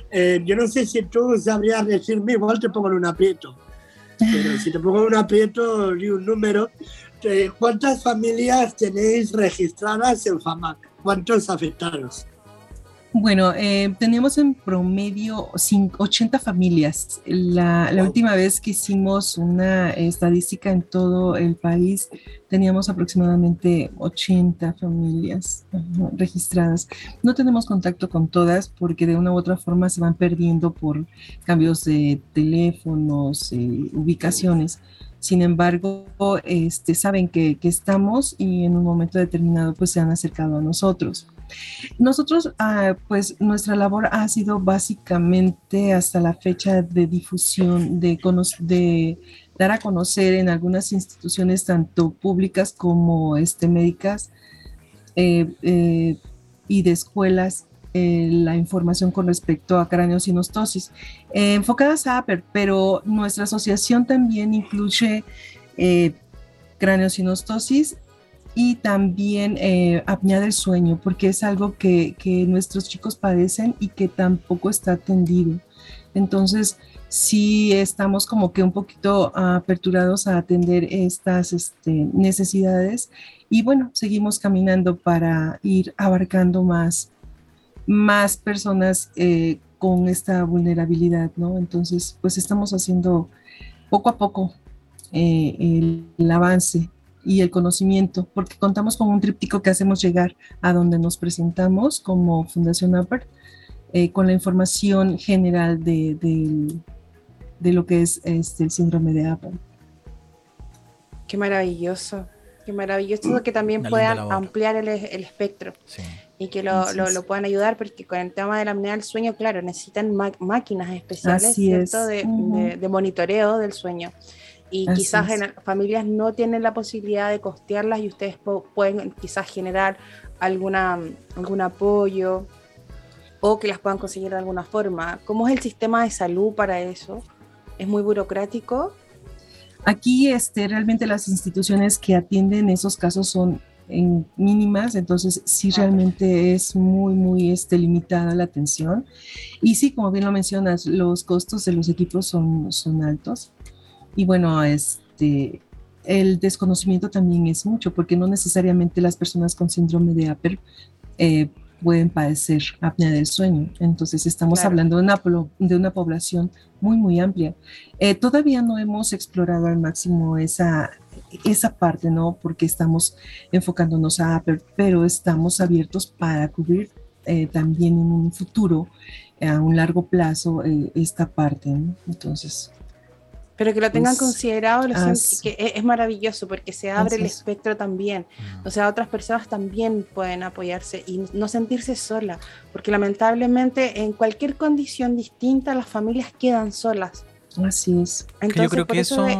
Eh, yo no sé si tú sabrías decirme, igual te pongo en un aprieto. Pero si te pongo en un aprieto y un número, eh, ¿cuántas familias tenéis registradas en FAMAC? ¿Cuántos afectados? Bueno, eh, teníamos en promedio 80 familias. La, última vez que hicimos una estadística en todo el país, teníamos aproximadamente 80 familias registradas. No tenemos contacto con todas porque de una u otra forma se van perdiendo por cambios de teléfonos, eh, ubicaciones. Sin embargo, este, saben que, que estamos y en un momento determinado pues se han acercado a nosotros. Nosotros, ah, pues nuestra labor ha sido básicamente hasta la fecha de difusión, de, dar a conocer en algunas instituciones, tanto públicas como este, médicas eh, eh, y de escuelas, eh, la información con respecto a craneosinostosis, enfocadas a APER, pero nuestra asociación también incluye craneosinostosis y también eh, apnea del sueño, porque es algo que, nuestros chicos padecen y que tampoco está atendido. Entonces, sí estamos como que un poquito aperturados a atender estas este, necesidades y bueno, seguimos caminando para ir abarcando más, más personas eh, con esta vulnerabilidad, ¿no? Entonces, pues estamos haciendo poco a poco eh, el avance y el conocimiento, porque contamos con un tríptico que hacemos llegar a donde nos presentamos como Fundación APER, eh, con la información general de, de, lo que es este, el síndrome de APER. Qué maravilloso, qué maravilloso que también puedan ampliar el, el espectro. y que lo, lo, puedan ayudar, porque con el tema de la apnea del sueño, claro, necesitan máquinas especiales De, de, monitoreo del sueño y quizás en familias no tienen la posibilidad de costearlas y ustedes pueden quizás generar alguna, algún apoyo o que las puedan conseguir de alguna forma. ¿Cómo es el sistema de salud para eso? ¿Es muy burocrático? Aquí este, realmente las instituciones que atienden esos casos son en mínimas, entonces sí ah, realmente es muy, muy este, limitada la atención. Y sí, como bien lo mencionas, los costos de los equipos son, son altos. Y bueno, este, el desconocimiento también es mucho, porque no necesariamente las personas con síndrome de Apple eh, pueden padecer apnea del sueño. Entonces estamos hablando de una, de una población muy, muy amplia. Eh, todavía no hemos explorado al máximo esa, esa parte, ¿no? Porque estamos enfocándonos a Apple, pero estamos abiertos para cubrir eh, también en un futuro, a un largo plazo, esta parte, ¿no? Entonces... Pero que lo tengan considerado, que es, maravilloso porque se abre el espectro también. Mm. O sea, otras personas también pueden apoyarse y no sentirse sola, porque lamentablemente en cualquier condición distinta las familias quedan solas. Así es. Entonces, yo creo que eso, es,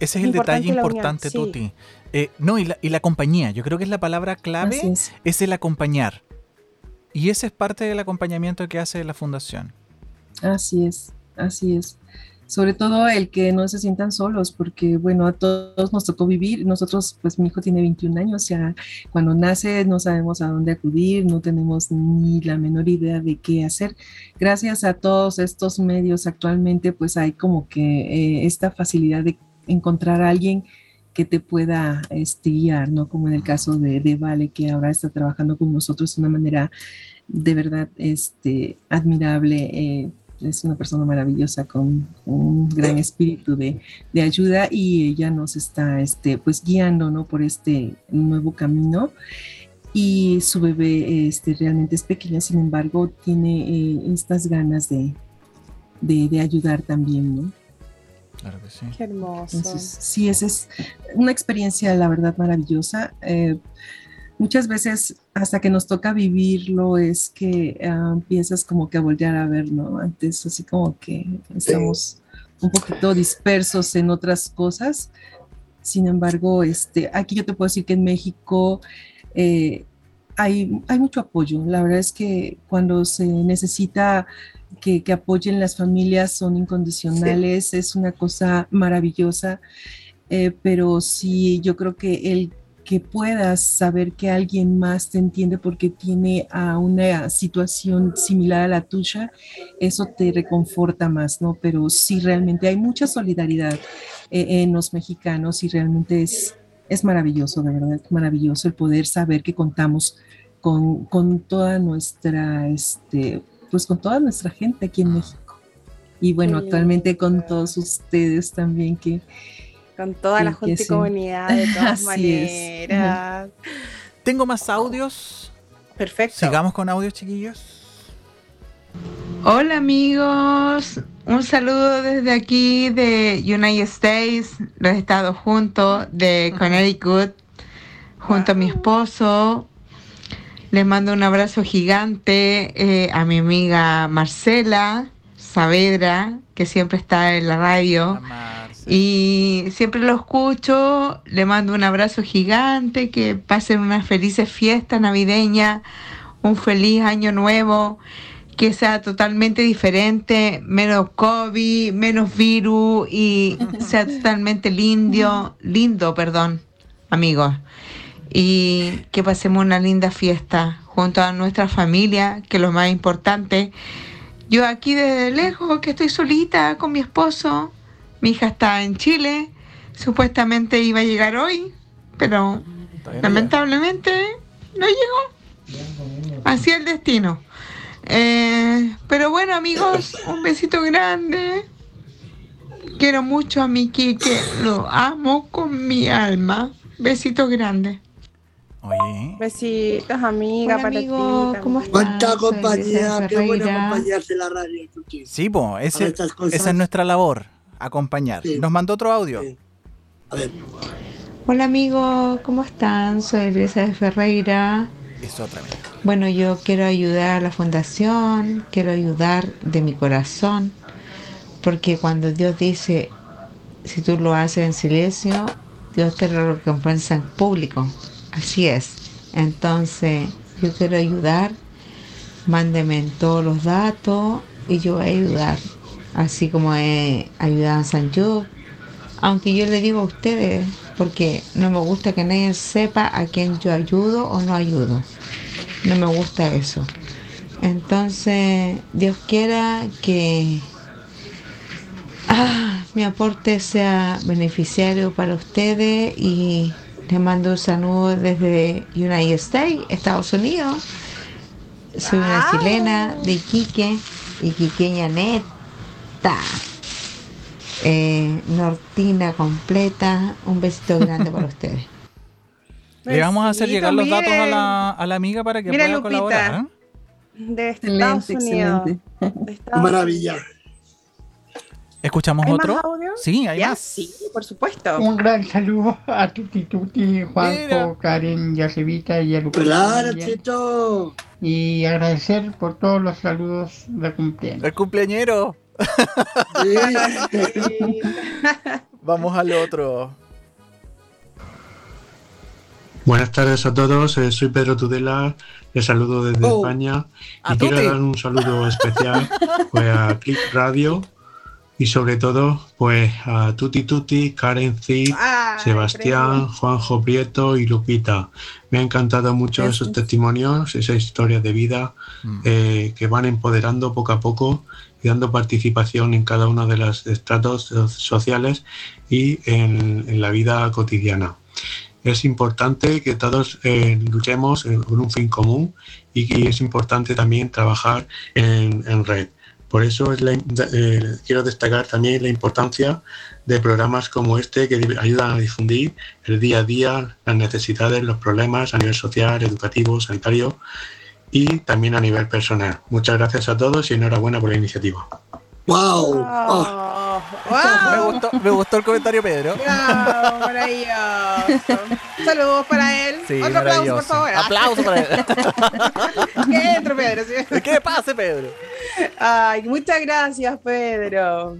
ese es el detalle importante, Tuti. Eh, no, y la, y la, compañía, yo creo que es la palabra clave, es. es el acompañar. Y ese es parte del acompañamiento que hace la fundación. Así es, así es sobre todo el que no se sientan solos, porque bueno, a todos nos tocó vivir, nosotros, pues mi hijo tiene 21 años, ya cuando nace no sabemos a dónde acudir, no tenemos ni la menor idea de qué hacer. Gracias a todos estos medios actualmente, pues hay como que eh, esta facilidad de encontrar a alguien que te pueda este, guiar, ¿no? Como en el caso de, de Vale, que ahora está trabajando con nosotros de una manera de verdad este, admirable. Eh, es una persona maravillosa con un gran espíritu de, ayuda y ella nos está este, pues guiando ¿no? por este nuevo camino. Y su bebé este, realmente es pequeña, sin embargo, tiene eh, estas ganas de, de, ayudar también, ¿no? Claro que sí. Qué hermoso. sí, esa es una experiencia, la verdad, maravillosa. Eh, muchas veces hasta que nos toca vivirlo es que ah, empiezas como que a voltear a ver, ¿no? Antes así como que estamos un poquito dispersos en otras cosas. Sin embargo, este, aquí yo te puedo decir que en México eh, hay, hay mucho apoyo. La verdad es que cuando se necesita que, apoyen las familias son incondicionales, es una cosa maravillosa. Eh, pero sí, yo creo que el que puedas saber que alguien más te entiende porque tiene a una situación similar a la tuya, eso te reconforta más, ¿no? Pero sí, realmente hay mucha solidaridad eh, en los mexicanos y realmente es, es maravilloso, de verdad, maravilloso el poder saber que contamos con, con toda nuestra, este, pues con toda nuestra gente aquí en México. Y bueno, actualmente con todos ustedes también que, con toda la junta y comunidad, de todas maneras. Tengo más audios. Perfecto. Sigamos con audios, chiquillos. Hola amigos, un saludo desde aquí de United States, los Estados juntos, de Connecticut, junto a mi esposo. Les mando un abrazo gigante eh, a mi amiga Marcela Saavedra, que siempre está en la radio. Y siempre lo escucho, le mando un abrazo gigante, que pasen unas felices fiestas navideñas, un feliz año nuevo, que sea totalmente diferente, menos COVID, menos virus y sea totalmente lindo, lindo, perdón, amigos. Y que pasemos una linda fiesta junto a nuestra familia, que es lo más importante. Yo aquí desde lejos, que estoy solita con mi esposo, mi hija está en Chile, supuestamente iba a llegar hoy, pero lamentablemente no llegó. Así el destino. Eh, pero bueno, amigos, un besito grande. Quiero mucho a mi Kike, lo amo con mi alma. Besito grande. Oye. Besitos, amiga, para amigo, ¿Cómo estás? Cuánta compañía, qué buena acompañarse la radio. Sí, pues, esa es nuestra labor acompañar. Nos mandó otro audio. A ver. Hola amigos, ¿cómo están? Soy Elisa de Ferreira. Es otra vez. Bueno, yo quiero ayudar a la fundación, quiero ayudar de mi corazón, porque cuando Dios dice, si tú lo haces en silencio, Dios te lo recompensa en público. Así es. Entonces, yo quiero ayudar, mándeme todos los datos y yo voy a ayudar así como he ayudado a San Yo, aunque yo le digo a ustedes, porque no me gusta que nadie sepa a quién yo ayudo o no ayudo. No me gusta eso. Entonces, Dios quiera que ah, mi aporte sea beneficiario para ustedes y les mando un saludo desde United States, Estados Unidos. Soy una chilena de Iquique, iquiqueña Eh, nortina completa. Un besito grande para ustedes. Le vamos a hacer llegar los datos a la, a la amiga para que pueda colaborar. ¿eh? De Estados Unidos. Maravilla. ¿Escuchamos otro? Sí, hay más. Sí, por supuesto. Un gran saludo a Tuti Tuti, Juanjo, Karen, Yacevita y a Lupita. Claro, Chito. Y agradecer por todos los saludos de cumpleaños. El cumpleañero. Vamos al otro. Buenas tardes a todos, eh, soy Pedro Tudela, les saludo desde Oh. España y quiero dar un saludo especial pues, a Click Radio y sobre todo pues a Tuti Tuti, Karen Ay, Sebastián, Juanjo Prieto y Lupita. Me ha encantado mucho esos testimonios, esas historias de vida eh, que van empoderando poco a poco y dando participación en cada uno de los estratos so- sociales y en, la vida cotidiana. Es importante que todos eh, luchemos en- por un fin común y que es importante también trabajar en, red. Por eso eh, quiero destacar también la importancia de programas como este que ayudan a difundir el día a día, las necesidades, los problemas a nivel social, educativo, sanitario y también a nivel personal. Muchas gracias a todos y enhorabuena por la iniciativa. ¡Wow! Oh, Me wow. gustó, me gustó el comentario, Pedro. Wow, maravilloso. Saludos para él. Sí, Otro aplauso, por favor. Aplauso para él. Que entre, Pedro. sí. ¿Qué pase, Pedro? Ay, muchas gracias, Pedro.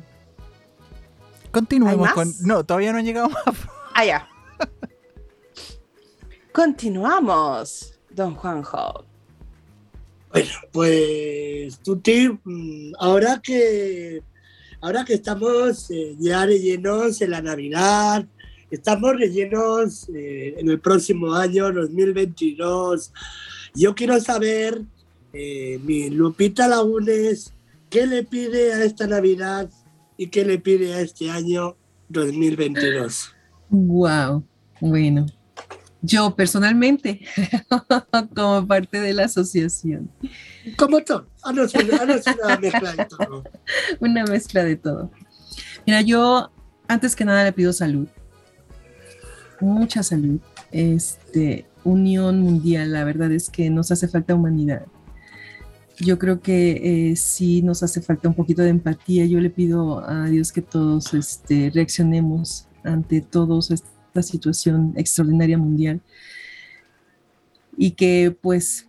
Continuemos ¿Hay con. No, todavía no han llegado más. Ah, ya. Continuamos, don Juanjo. Bueno, pues Tuti, mm, ahora que ahora que estamos eh, ya rellenos en la Navidad, estamos rellenos eh, en el próximo año 2022. Yo quiero saber, eh, mi Lupita Lagunes, ¿qué le pide a esta Navidad y qué le pide a este año 2022? Wow, bueno. Yo personalmente, como parte de la asociación, ¿Cómo todo? Haznos una, haznos una mezcla de todo. una mezcla de todo. Mira, yo antes que nada le pido salud, mucha salud, este, unión mundial. La verdad es que nos hace falta humanidad. Yo creo que eh, sí nos hace falta un poquito de empatía. Yo le pido a Dios que todos este, reaccionemos ante todos esta situación extraordinaria mundial y que pues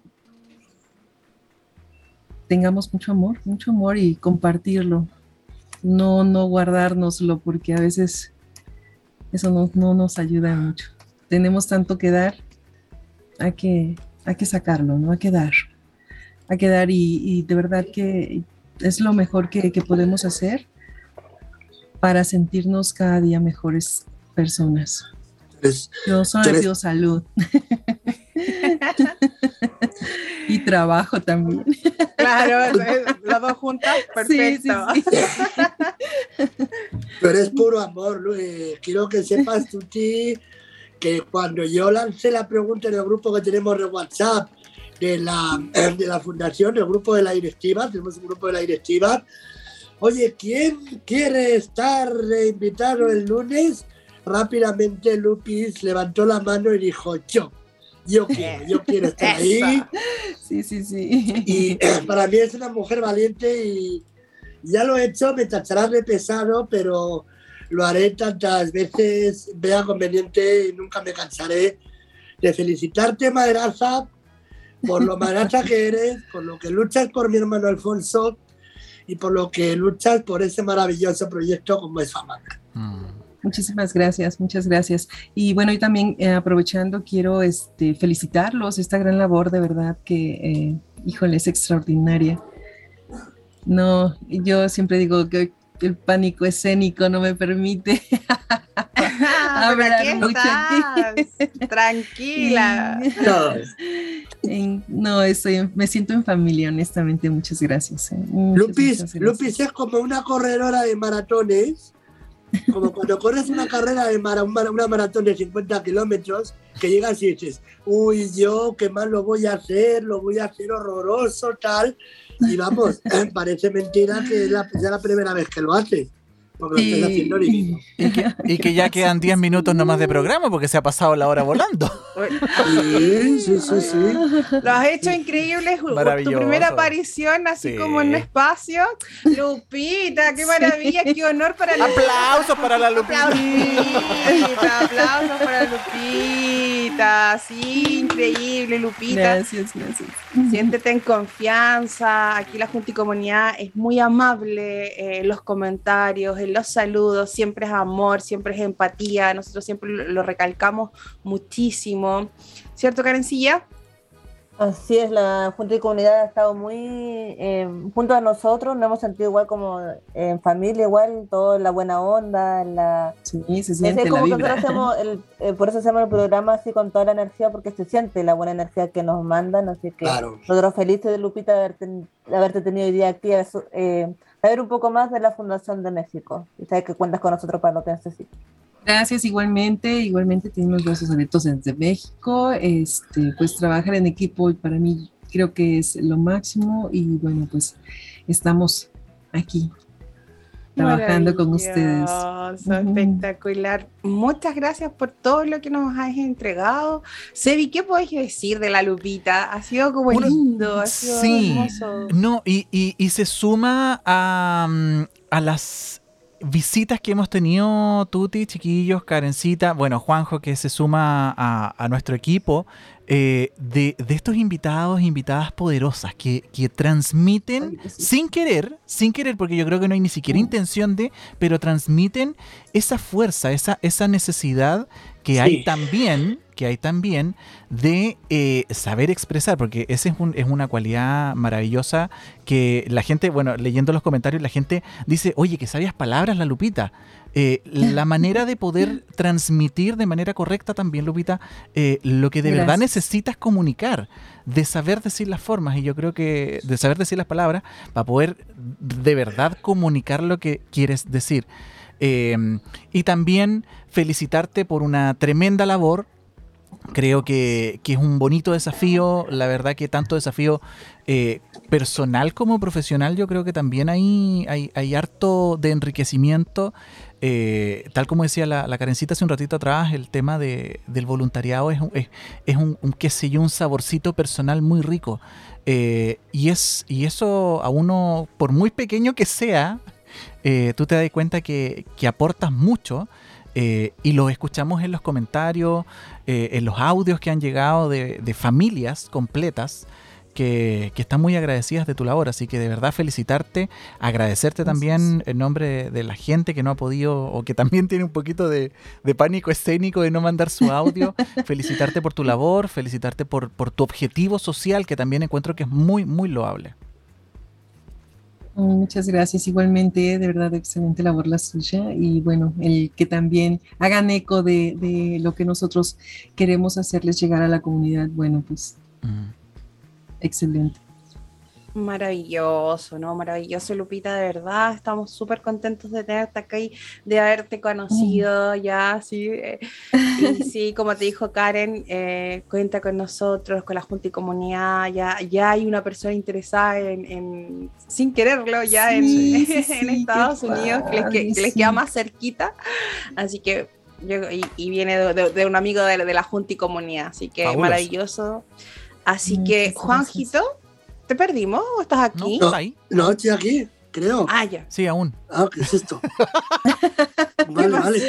tengamos mucho amor, mucho amor y compartirlo. No, no guardárnoslo porque a veces eso no, no nos ayuda mucho. Tenemos tanto que dar, hay que, hay que sacarlo, ¿no? Hay que dar. Hay que dar y, y de verdad que es lo mejor que, que podemos hacer para sentirnos cada día mejores personas. Pues, Yo solo tú le eres- pido salud. y trabajo también. Claro, las dos juntas, perfecto. Sí, sí, Tú eres puro amor, Lu- eh, quiero que sepas, Tuti, que cuando yo lancé la pregunta en el grupo que tenemos de WhatsApp de la, de la fundación, el grupo de la directiva, tenemos un grupo de la directiva, oye, ¿quién quiere estar de invitado el lunes? Rápidamente Lupis levantó la mano y dijo, yo, yo quiero, yo quiero estar ahí. Sí, sí, sí. Y para mí es una mujer valiente y ya lo he hecho, me tacharás de pesado, pero lo haré tantas veces vea conveniente y nunca me cansaré de felicitarte, Madraza, por lo madraza que eres, por lo que luchas por mi hermano Alfonso y por lo que luchas por ese maravilloso proyecto como es Fama. Muchísimas gracias, muchas gracias. Y bueno, y también eh, aprovechando, quiero este, felicitarlos, esta gran labor de verdad que, eh, híjole, es extraordinaria. No, yo siempre digo que el pánico escénico no me permite hablar mucho Tranquila. No, estoy, me siento en familia, honestamente. Muchas gracias. Eh. Lupis, Lupis es como una corredora de maratones. Como cuando corres una carrera de una maratón de 50 kilómetros, que llegas y dices, uy, yo qué mal lo voy a hacer, lo voy a hacer horroroso, tal. Y vamos, parece mentira que es la, la primera vez que lo hace. Y, que, ya quedan 10 minutos nomás de programa porque se ha pasado la hora volando. Sí, sí, sí, sí. Lo has hecho increíble. Tu primera aparición, así como en un espacio. Lupita, qué maravilla, qué honor para la Aplausos para la Lupita. Aplausos para Lupita. Sí, increíble, Lupita. Gracias, gracias. Siéntete en confianza. Aquí la Junta y Comunidad es muy amable. Eh, los comentarios, los saludos, siempre es amor, siempre es empatía, nosotros siempre lo, recalcamos muchísimo. ¿Cierto, Karencilla? Así es, la Junta de Comunidad ha estado muy eh, junto a nosotros, nos hemos sentido igual como en familia, igual, todo en la buena onda, la... Sí, se siente la vibra. Hacemos eh, por eso hacemos el programa así con toda la energía, porque se siente la buena energía que nos mandan, así que nosotros felices de Lupita de haberte, tenido hoy día aquí, eh, saber un poco más de la Fundación de México. Y saber que cuentas con nosotros para lo que necesites. Gracias, igualmente, igualmente tenemos brazos abiertos desde México, este, pues trabajar en equipo para mí creo que es lo máximo. Y bueno, pues estamos aquí trabajando con ustedes. Espectacular. Muchas gracias por todo lo que nos has entregado. Sebi, ¿qué podés decir de la Lupita? Ha sido como lindo, ha sido sí, hermoso. No, y, y, se suma a, mm, a las visitas que hemos tenido, Tuti, chiquillos, Karencita, bueno, Juanjo que se suma a, nuestro equipo, eh, de, estos invitados, invitadas poderosas que, transmiten sin querer, sin querer, porque yo creo que no hay ni siquiera mm. intención de, pero transmiten esa fuerza, esa, esa necesidad que hay también que hay también de eh, saber expresar, porque esa es, es, una cualidad maravillosa que la gente, bueno, leyendo los comentarios, la gente dice, oye, que sabias palabras, la Lupita. Eh, la manera de poder transmitir de manera correcta también, Lupita, eh, lo que de verdad necesitas comunicar, de saber decir las formas, y yo creo que de saber decir las palabras, para poder de verdad comunicar lo que quieres decir. y también felicitarte por una tremenda labor Creo que, es un bonito desafío, la verdad que tanto desafío eh, personal como profesional, yo creo que también hay, hay, harto de enriquecimiento. Eh, tal como decía la, la Karencita hace un ratito atrás, el tema de, del voluntariado es, es, es un, un, sé yo, un saborcito personal muy rico. Eh, y, es, y eso a uno, por muy pequeño que sea, tú te das cuenta que, que aportas mucho eh, y lo escuchamos en los comentarios, eh, en los audios que han llegado de, familias completas que, están muy agradecidas de tu labor. Así que de verdad felicitarte, agradecerte también en nombre de la gente que no ha podido o que también tiene un poquito de, pánico escénico de no mandar su audio. felicitarte por tu labor, felicitarte por, por tu objetivo social que también encuentro que es muy, muy loable. Muchas gracias. Igualmente, de verdad, excelente labor la suya. Y bueno, el que también hagan eco de, lo que nosotros queremos hacerles llegar a la comunidad, bueno, pues excelente. Maravilloso, ¿no? Maravilloso, Lupita, de verdad. Estamos súper contentos de tenerte acá y de haberte conocido ya, sí. Eh, y sí, como te dijo Karen, eh, cuenta con nosotros, con la Junta y Comunidad. Ya, ya hay una persona interesada en, sin quererlo, ya en, en, Estados Unidos, que les, queda más cerquita. Así que y, viene de, un amigo de, la Junta y Comunidad. Así que maravilloso. Así que, Juanjito. ¿Te perdimos o estás aquí? No, ahí? no, estoy aquí, creo. Ah, ya. Sí, aún. Ah, ¿qué es esto? vale, vale.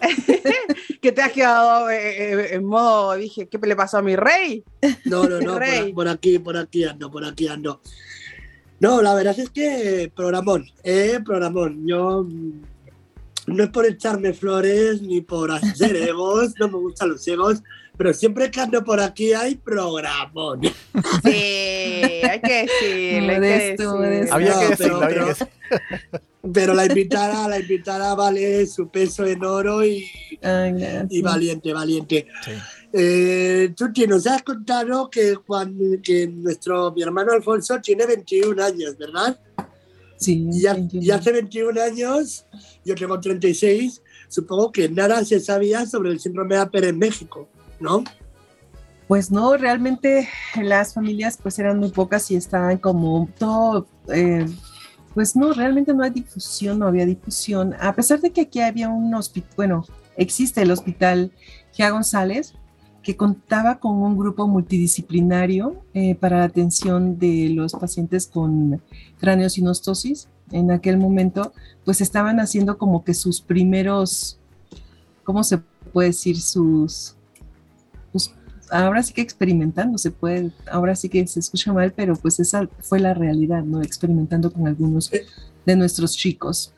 que te has quedado eh, eh, en modo, dije, ¿qué le pasó a mi rey? No, no, no, por, aquí, por aquí ando, por aquí ando. No, la verdad es que programón, eh, programón. Yo mm, no es por echarme flores ni por hacer egos, no me gustan los egos, pero siempre que ando por aquí hay programón. Sí, hay que decirlo, hay que decirlo. Había que decirlo, pero- había que pero- decirlo. Pero la invitada, la invitada vale su peso en oro y, Ay, gracias. y valiente, valiente. Sí. Eh, Tuti, nos has contado que, Juan, que nuestro, mi hermano Alfonso tiene 21 años, ¿verdad? Sí, Y, ya- 21. y hace 21 años, yo tengo 36, supongo que nada se sabía sobre el síndrome de Apper en México, ¿no? Pues no, realmente las familias pues eran muy pocas y estaban como todo, eh, pues no, realmente no hay difusión, no había difusión, a pesar de que aquí había un hospital, bueno, existe el hospital Gia González, que contaba con un grupo multidisciplinario eh, para la atención de los pacientes con craneosinostosis. En aquel momento, pues estaban haciendo como que sus primeros, ¿cómo se puede decir? Sus, pues, ahora sí que experimentando, se puede, ahora sí que se escucha mal, pero pues esa fue la realidad, ¿no? Experimentando con algunos de nuestros chicos.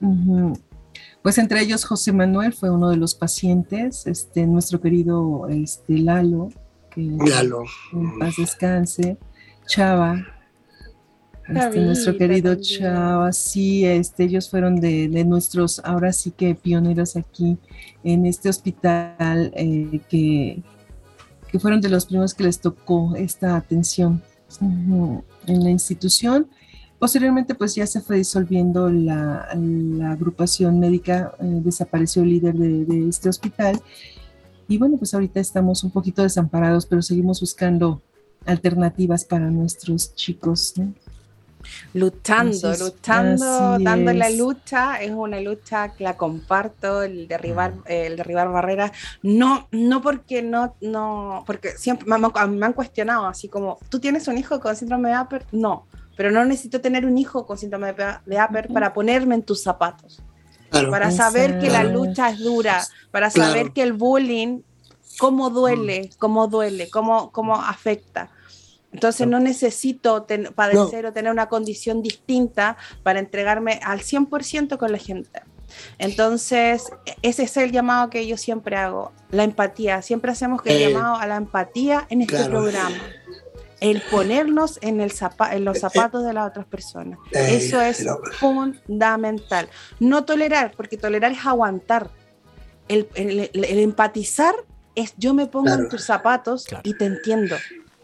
Pues entre ellos José Manuel fue uno de los pacientes, este, nuestro querido este, Lalo, que Lalo. en paz descanse, Chava, este, nuestro querido también. Chava, sí, este, ellos fueron de, de nuestros, ahora sí que pioneros aquí en este hospital, eh, que, que fueron de los primeros que les tocó esta atención en la institución. Posteriormente, pues ya se fue disolviendo la, la agrupación médica, eh, desapareció el líder de, de este hospital. Y bueno, pues ahorita estamos un poquito desamparados, pero seguimos buscando alternativas para nuestros chicos. ¿no? Luchando, Entonces, luchando, dando la es. lucha, es una lucha que la comparto, el derribar, el derribar barreras, no, no porque no, no, porque siempre me, han- me han cuestionado, así como, ¿tú tienes un hijo con síndrome de Apper? No, pero no necesito tener un hijo con síndrome de de Apper para ponerme en tus zapatos, Claro. para saber que la lucha es dura, para Claro. saber que el bullying, cómo duele, cómo duele, cómo, cómo afecta. Entonces no necesito ten- padecer o tener una condición distinta para entregarme al 100% con la gente. Entonces, e- ese es el llamado que yo siempre hago, la empatía. Siempre hacemos que el Eh, llamado a la empatía en este claro. programa. El ponernos en, el zapa- en los zapatos de las otras personas. eh, Eso es fundamental. No tolerar, porque tolerar es aguantar. El, el- el- el empatizar es yo me pongo Claro. en tus zapatos Claro. y te entiendo.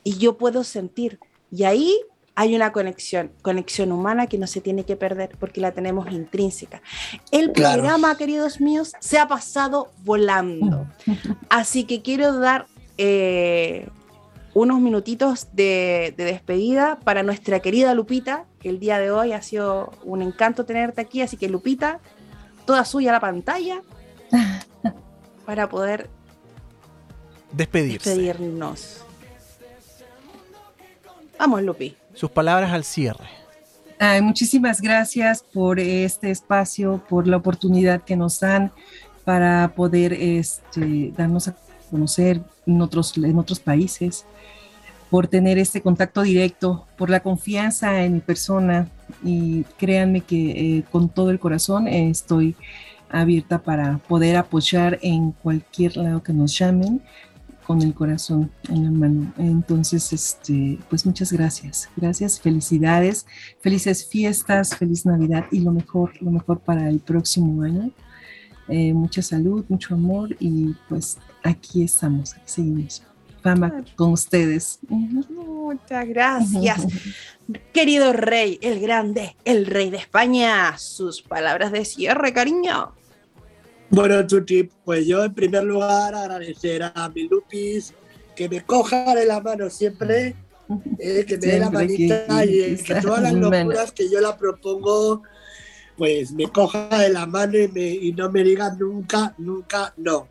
Y yo puedo sentir. Y ahí hay una conexión, conexión humana que no se tiene que perder porque la tenemos intrínseca. El Claro. programa, queridos míos, se ha pasado volando. Así que quiero dar eh, unos minutitos de, de despedida para nuestra querida Lupita, que el día de hoy ha sido un encanto tenerte aquí. Así que Lupita, toda suya la pantalla para poder Despedirse. despedirnos. Vamos, Lupi. Sus palabras al cierre. Ay, muchísimas gracias por este espacio, por la oportunidad que nos dan para poder este, darnos a conocer en otros, en otros países, por tener este contacto directo, por la confianza en mi persona y créanme que eh, con todo el corazón eh, estoy abierta para poder apoyar en cualquier lado que nos llamen con el corazón en la mano. Entonces, este, pues muchas gracias. Gracias, felicidades, felices fiestas, feliz Navidad y lo mejor, lo mejor para el próximo año. Eh, mucha salud, mucho amor y pues aquí estamos, aquí seguimos. Fama con ustedes. Muchas gracias. Querido rey, el grande, el rey de España. Sus palabras de cierre, cariño. Bueno, Tuti, pues yo en primer lugar agradecer a mi Lupis que me coja de la mano siempre, eh, que me dé la que manita y eh, que todas las mano. locuras que yo la propongo, pues me coja de la mano y, me- y no me diga nunca, nunca no.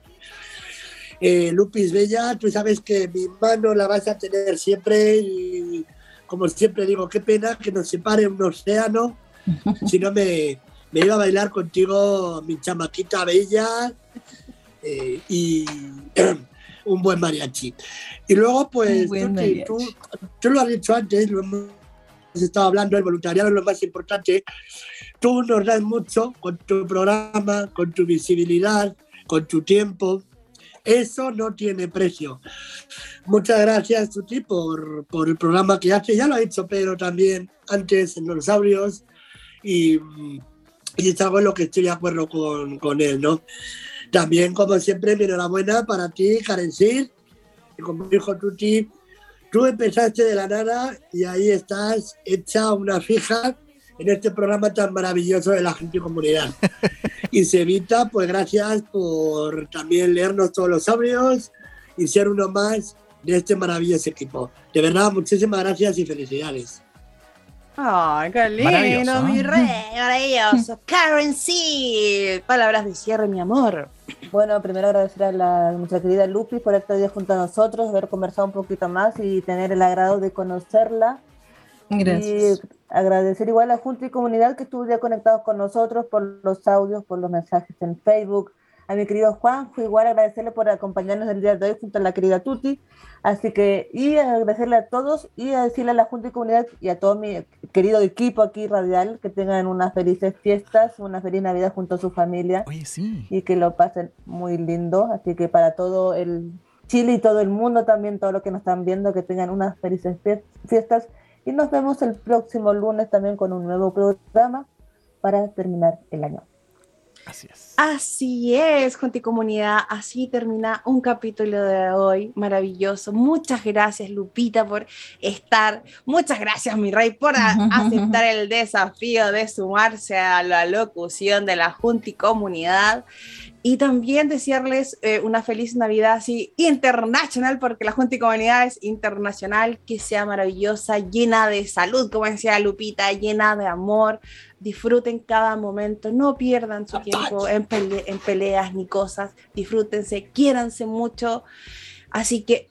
Eh, Lupis Bella, tú sabes que mi mano la vas a tener siempre y como siempre digo, qué pena que nos separe un océano, si no me, me iba a bailar contigo mi chamaquita bella eh, y un buen mariachi. Y luego, pues, tú, tú lo has dicho antes, lo hemos estado hablando, el voluntariado es lo más importante. Tú nos das mucho con tu programa, con tu visibilidad, con tu tiempo. Eso no tiene precio. Muchas gracias, Tuti, por, por el programa que hace. Ya lo ha dicho Pedro también antes en Los Audios y, y es algo en lo que estoy de acuerdo con, con él, ¿no? También, como siempre, mi enhorabuena para ti, Karen Sir, y como dijo Tuti, tú empezaste de la nada y ahí estás hecha una fija en este programa tan maravilloso de la gente y comunidad. y Sevita, pues gracias por también leernos todos los audios y ser uno más de este maravilloso equipo. De verdad, muchísimas gracias y felicidades. Ay, qué lindo, mi rey, maravilloso. Karen C. Palabras de cierre, mi amor. Bueno, primero agradecer a la, nuestra querida Lupi por estar día junto a nosotros, haber conversado un poquito más y tener el agrado de conocerla. Gracias. Y agradecer igual a Junta y Comunidad que estuvo ya conectados con nosotros por los audios, por los mensajes en Facebook. A mi querido Juan, igual agradecerle por acompañarnos el día de hoy junto a la querida Tuti. Así que, y agradecerle a todos y a decirle a la Junta y Comunidad y a todo mi querido equipo aquí radial que tengan unas felices fiestas, una feliz Navidad junto a su familia. Oye, sí. Y que lo pasen muy lindo. Así que para todo el Chile y todo el mundo también, todo lo que nos están viendo, que tengan unas felices fiestas y nos vemos el próximo lunes también con un nuevo programa para terminar el año. Así es. Así es, Junta y Comunidad. Así termina un capítulo de hoy maravilloso. Muchas gracias, Lupita, por estar. Muchas gracias, mi rey, por aceptar el desafío de sumarse a la locución de la Junta y Comunidad. Y también desearles eh, una feliz Navidad así internacional, porque la Junta y Comunidad es internacional, que sea maravillosa, llena de salud, como decía Lupita, llena de amor. Disfruten cada momento, no pierdan su tiempo en, en peleas ni cosas. Disfrútense, quiéranse mucho. Así que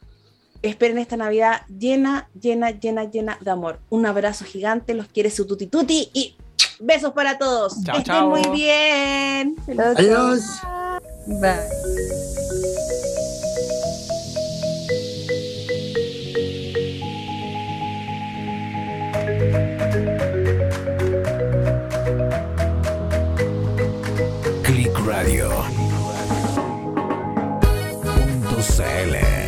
esperen esta Navidad llena, llena, llena, llena de amor. Un abrazo gigante, los quiere su tuti tuti y besos para todos. Chao, Estén chao. muy bien. Adiós. Bye. Click Radio. Punto CL.